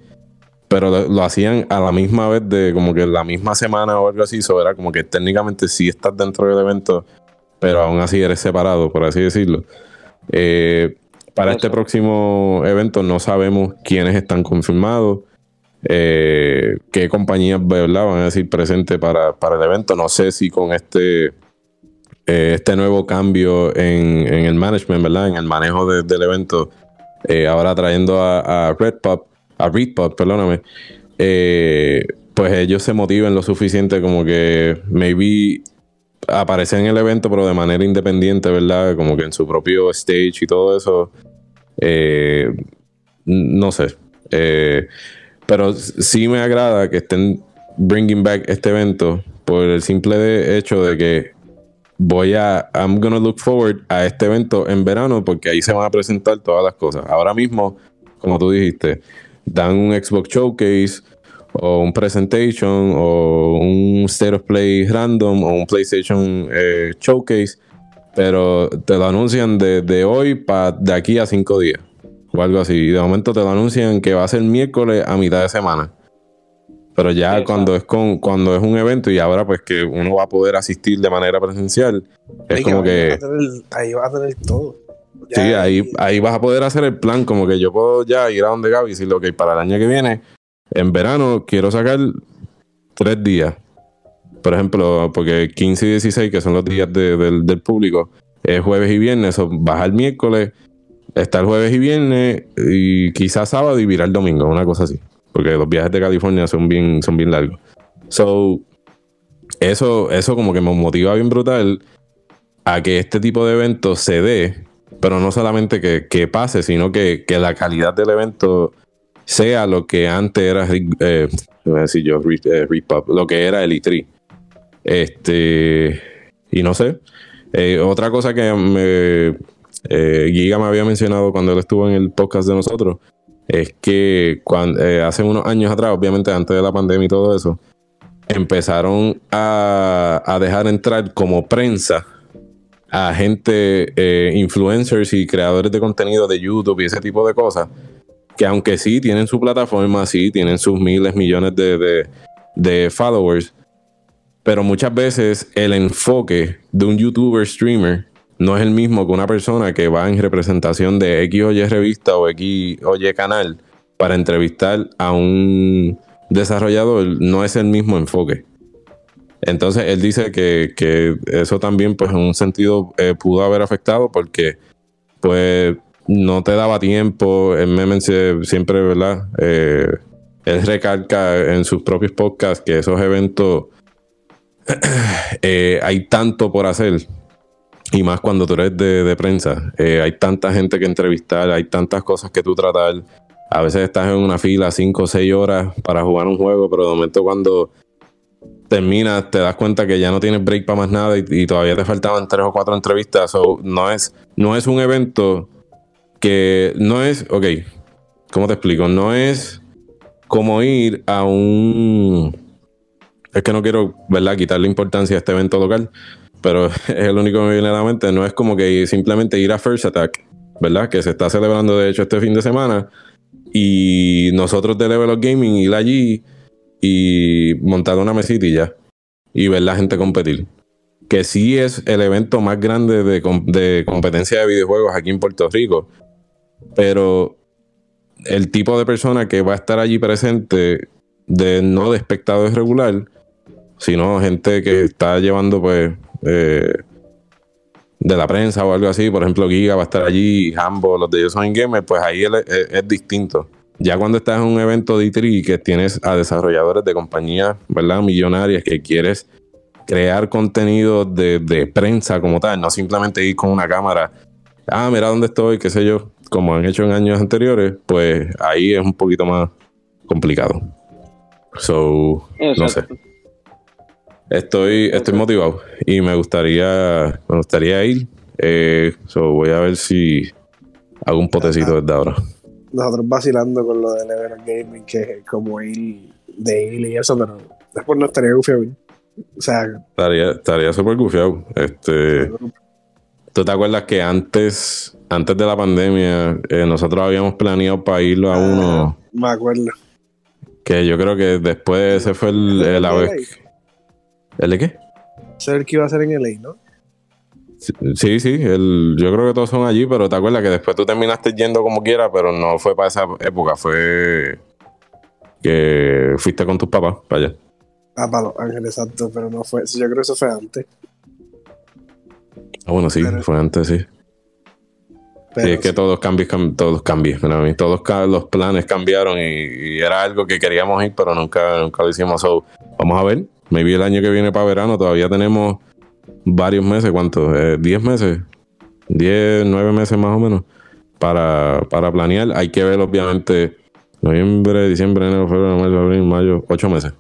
pero lo, hacían a la misma vez de como que la misma semana o algo así. Eso era como que técnicamente sí estás dentro del evento, pero aún así eres separado, por así decirlo. Eh, para este próximo evento no sabemos quiénes están confirmados eh, qué compañías van a decir presente para, el evento. No sé si con este, eh, este nuevo cambio en, el management, ¿verdad? En el manejo del evento, eh, ahora trayendo a, Red Pop, a Red Pop, perdóname, eh, pues ellos se motiven lo suficiente como que maybe aparecen en el evento, pero de manera independiente, ¿verdad? Como que en su propio stage y todo eso. no sé. Eh, pero sí me agrada que estén bringing back este evento por el simple hecho de que voy a, I'm gonna look forward a este evento en verano porque ahí se van a presentar todas las cosas. Ahora mismo, como tú dijiste, dan un Xbox Showcase o un presentation o un state of play random o un PlayStation eh, showcase, pero te lo anuncian de, hoy para de aquí a cinco días o algo así. Y de momento te lo anuncian que va a ser miércoles a mitad de semana. Pero ya cuando es con cuando es un evento y ahora pues que uno va a poder asistir de manera presencial, es como que ahí vas a tener todo. sí, ahí, ahí vas a poder hacer el plan, como que yo puedo ya ir a donde Gaby y decirle, ok, para el año que viene en verano quiero sacar tres días. Por ejemplo, porque 15 y 16, que son los días del público, es jueves y viernes, o baja el miércoles, está el jueves y viernes, y quizás sábado y virar el domingo, una cosa así. Porque los viajes de California son bien, son bien largos. So, eso, eso como que me motiva bien brutal a que este tipo de eventos se dé, pero no solamente que, pase, sino que, que la calidad del evento sea lo que antes era, eh, yo, eh, lo que era el E3. Este, y no sé. Eh, otra cosa que me, eh, Giga me había mencionado cuando él estuvo en el podcast de nosotros es que cuando, hace unos años atrás, obviamente antes de la pandemia y todo eso, empezaron a, a dejar entrar como prensa a gente, influencers y creadores de contenido de YouTube y ese tipo de cosas que aunque sí tienen su plataforma, sí tienen sus miles, millones de, followers, pero muchas veces el enfoque de un youtuber streamer no es el mismo que una persona que va en representación de X o Y revista o X o Y canal para entrevistar a un desarrollador, no es el mismo enfoque. Entonces él dice que, eso también, pues en un sentido, eh, pudo haber afectado porque, pues, no te daba tiempo. El meme siempre, ¿verdad? Eh, él recalca en sus propios podcasts que esos eventos eh, hay tanto por hacer. Y más cuando tú eres de, prensa. Eh, hay tanta gente que entrevistar, hay tantas cosas que tú tratar. A veces estás en una fila 5 o 6 horas para jugar un juego, pero de momento cuando terminas te das cuenta que ya no tienes break para más nada y, todavía te faltaban 3 o 4 entrevistas. no, es, no es un evento que no es, ok, ¿cómo te explico? No es como ir a un... Es que no quiero, ¿verdad?, quitarle importancia a este evento local, pero es el único que me viene a la mente. No es como que simplemente ir a First Attack, ¿verdad? Que se está celebrando de hecho este fin de semana. Y nosotros de Level Gaming ir allí y montar una mesita y ya. Y ver la gente competir. Que sí es el evento más grande de, competencia de videojuegos aquí en Puerto Rico pero el tipo de persona que va a estar allí presente, de no de espectadores regular, sino gente que está llevando, pues, eh, de la prensa o algo así. Por ejemplo, Giga va a estar allí, Hambo, los de Yo Soy Gamer, pues ahí es, distinto. Ya cuando estás en un evento de E3 que tienes a desarrolladores de compañías, ¿verdad? Millonarias que quieres crear contenido de, de prensa como tal, no simplemente ir con una cámara. Ah, mira dónde estoy, qué sé yo como han hecho en años anteriores, pues ahí es un poquito más complicado. So, no sé. Estoy, estoy motivado y me gustaría, me gustaría ir. Eh, so voy a ver si hago un potecito desde ahora. Nosotros vacilando con lo de Level Gaming, que es como ir de ir y eso, pero después no estaría gufiado. O sea, estaría, estaría súper gufiado. Este, ¿Tú te acuerdas que antes antes de la pandemia, eh, nosotros habíamos planeado para irlo a ah, uno. Me acuerdo. Que yo creo que después ese fue el, el, ¿El de qué? Ese el que iba a ser en LA, ¿no? Sí, sí, el, yo creo que todos son allí, pero te acuerdas que después tú terminaste yendo como quiera, pero no fue para esa época, fue que fuiste con tus papás para allá. Ah, para Los Ángeles, exacto, pero no fue, yo creo que eso fue antes. Ah, bueno, sí, fue antes, sí sí, es que todos cambios, todos cambios, todos los planes cambiaron y, era algo que queríamos ir, pero nunca, nunca lo hicimos. vamos a ver, maybe el año que viene para verano todavía tenemos varios meses, ¿cuántos? Eh, ¿10 meses? ¿10, 9 meses más o menos? Para, para planear. Hay que ver, obviamente, noviembre, diciembre, enero, febrero, marzo, abril, mayo, 8 meses.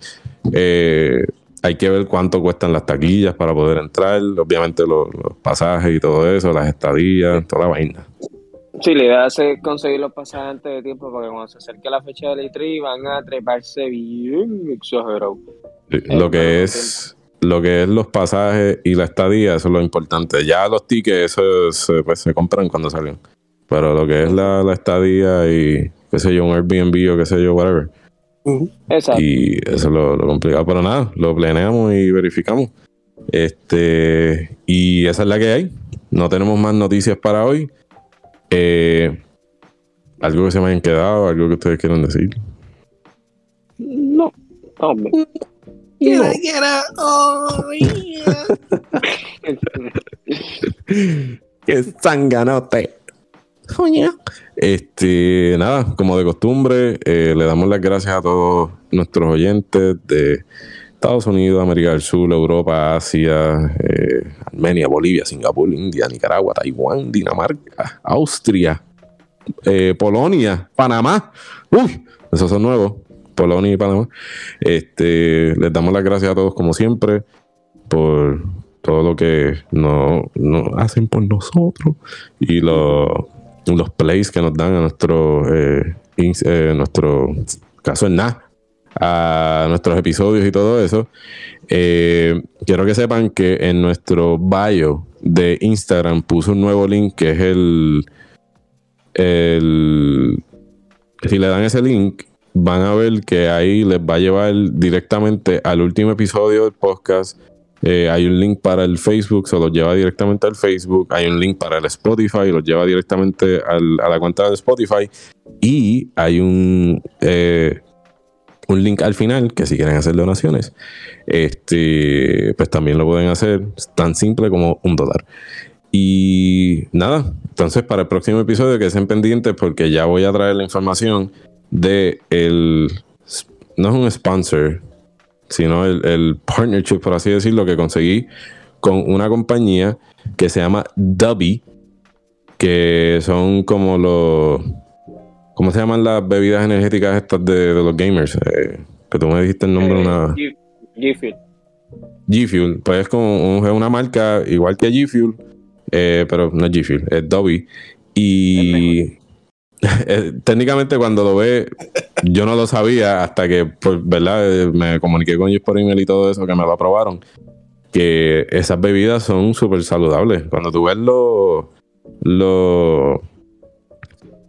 Eh, hay que ver cuánto cuestan las taquillas para poder entrar, obviamente los, pasajes y todo eso, las estadías, toda la vaina. Sí, la idea es conseguir los pasajes antes de tiempo porque cuando se acerque la fecha del E3 van a treparse bien exagerado. Lo que es lo que es los pasajes y la estadía, eso es lo importante. Ya los tickets eso se, pues, se compran cuando salen. Pero lo que es la, la, estadía y qué sé yo, un Airbnb o qué sé yo, whatever. Exacto. Y eso es lo, lo, complicado. Pero nada, lo planeamos y verificamos. Este, y esa es la que hay. No tenemos más noticias para hoy. Eh, algo que se me hayan quedado, algo que ustedes quieran decir. No, hombre. Quiera, quiera. Oh, yeah. Qué sanganote. Este, nada, como de costumbre, eh, le damos las gracias a todos nuestros oyentes de Estados Unidos, América del Sur, Europa, Asia, eh, Armenia, Bolivia, Singapur, India, Nicaragua, Taiwán, Dinamarca, Austria, eh, Polonia, Panamá. Uy, esos son nuevos. Polonia y Panamá. Este, les damos las gracias a todos como siempre por todo lo que nos, hacen por nosotros y los plays que nos dan a nuestro, eh, nuestro caso en nada a nuestros episodios y todo eso. Eh, quiero que sepan que en nuestro bio de Instagram puso un nuevo link que es el, el si le dan ese link van a ver que ahí les va a llevar directamente al último episodio del podcast. Eh, hay un link para el Facebook, se los lleva directamente al Facebook. Hay un link para el Spotify, los lleva directamente a la cuenta de Spotify. Y hay un, eh, un link al final que si quieren hacer donaciones, este, pues también lo pueden hacer tan simple como un dólar. Y nada, entonces para el próximo episodio que estén pendientes porque ya voy a traer la información de el, no es un sponsor, sino el, el partnership, por así decirlo, que conseguí con una compañía que se llama Dubby, que son como los, ¿cómo se llaman las bebidas energéticas estas de, los gamers? Eh, que tú me dijiste el nombre de una... Eh, G Fuel. G Fuel, pues es como una marca igual que G Fuel, eh, pero no es G Fuel, es Dubby. Y técnicamente cuando lo ve, yo no lo sabía hasta que, pues, ¿verdad? Me comuniqué con ellos por email y todo eso, que me lo aprobaron. Que esas bebidas son súper saludables. Cuando tú ves los... Lo,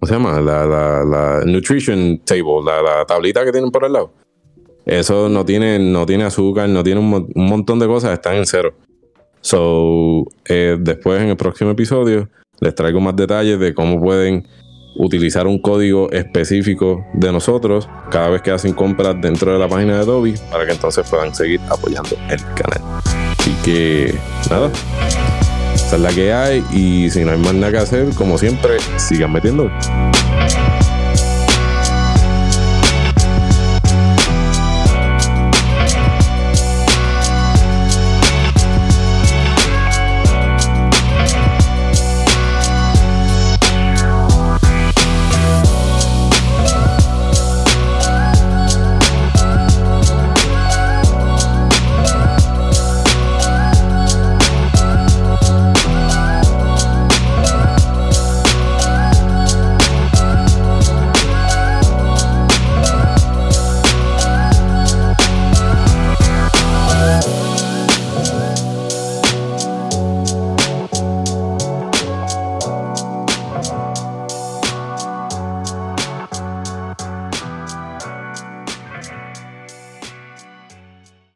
¿Cómo se llama? La, la, la nutrition table, la, la, tablita que tienen por el lado. Eso no tiene, no tiene azúcar, no tiene un, un montón de cosas, están en cero. So, eh, después en el próximo episodio les traigo más detalles de cómo pueden utilizar un código específico de nosotros cada vez que hacen compras dentro de la página de Adobe para que entonces puedan seguir apoyando el canal. Así que nada, esa es la que hay y si no hay más nada que hacer, como siempre, sigan metiendo.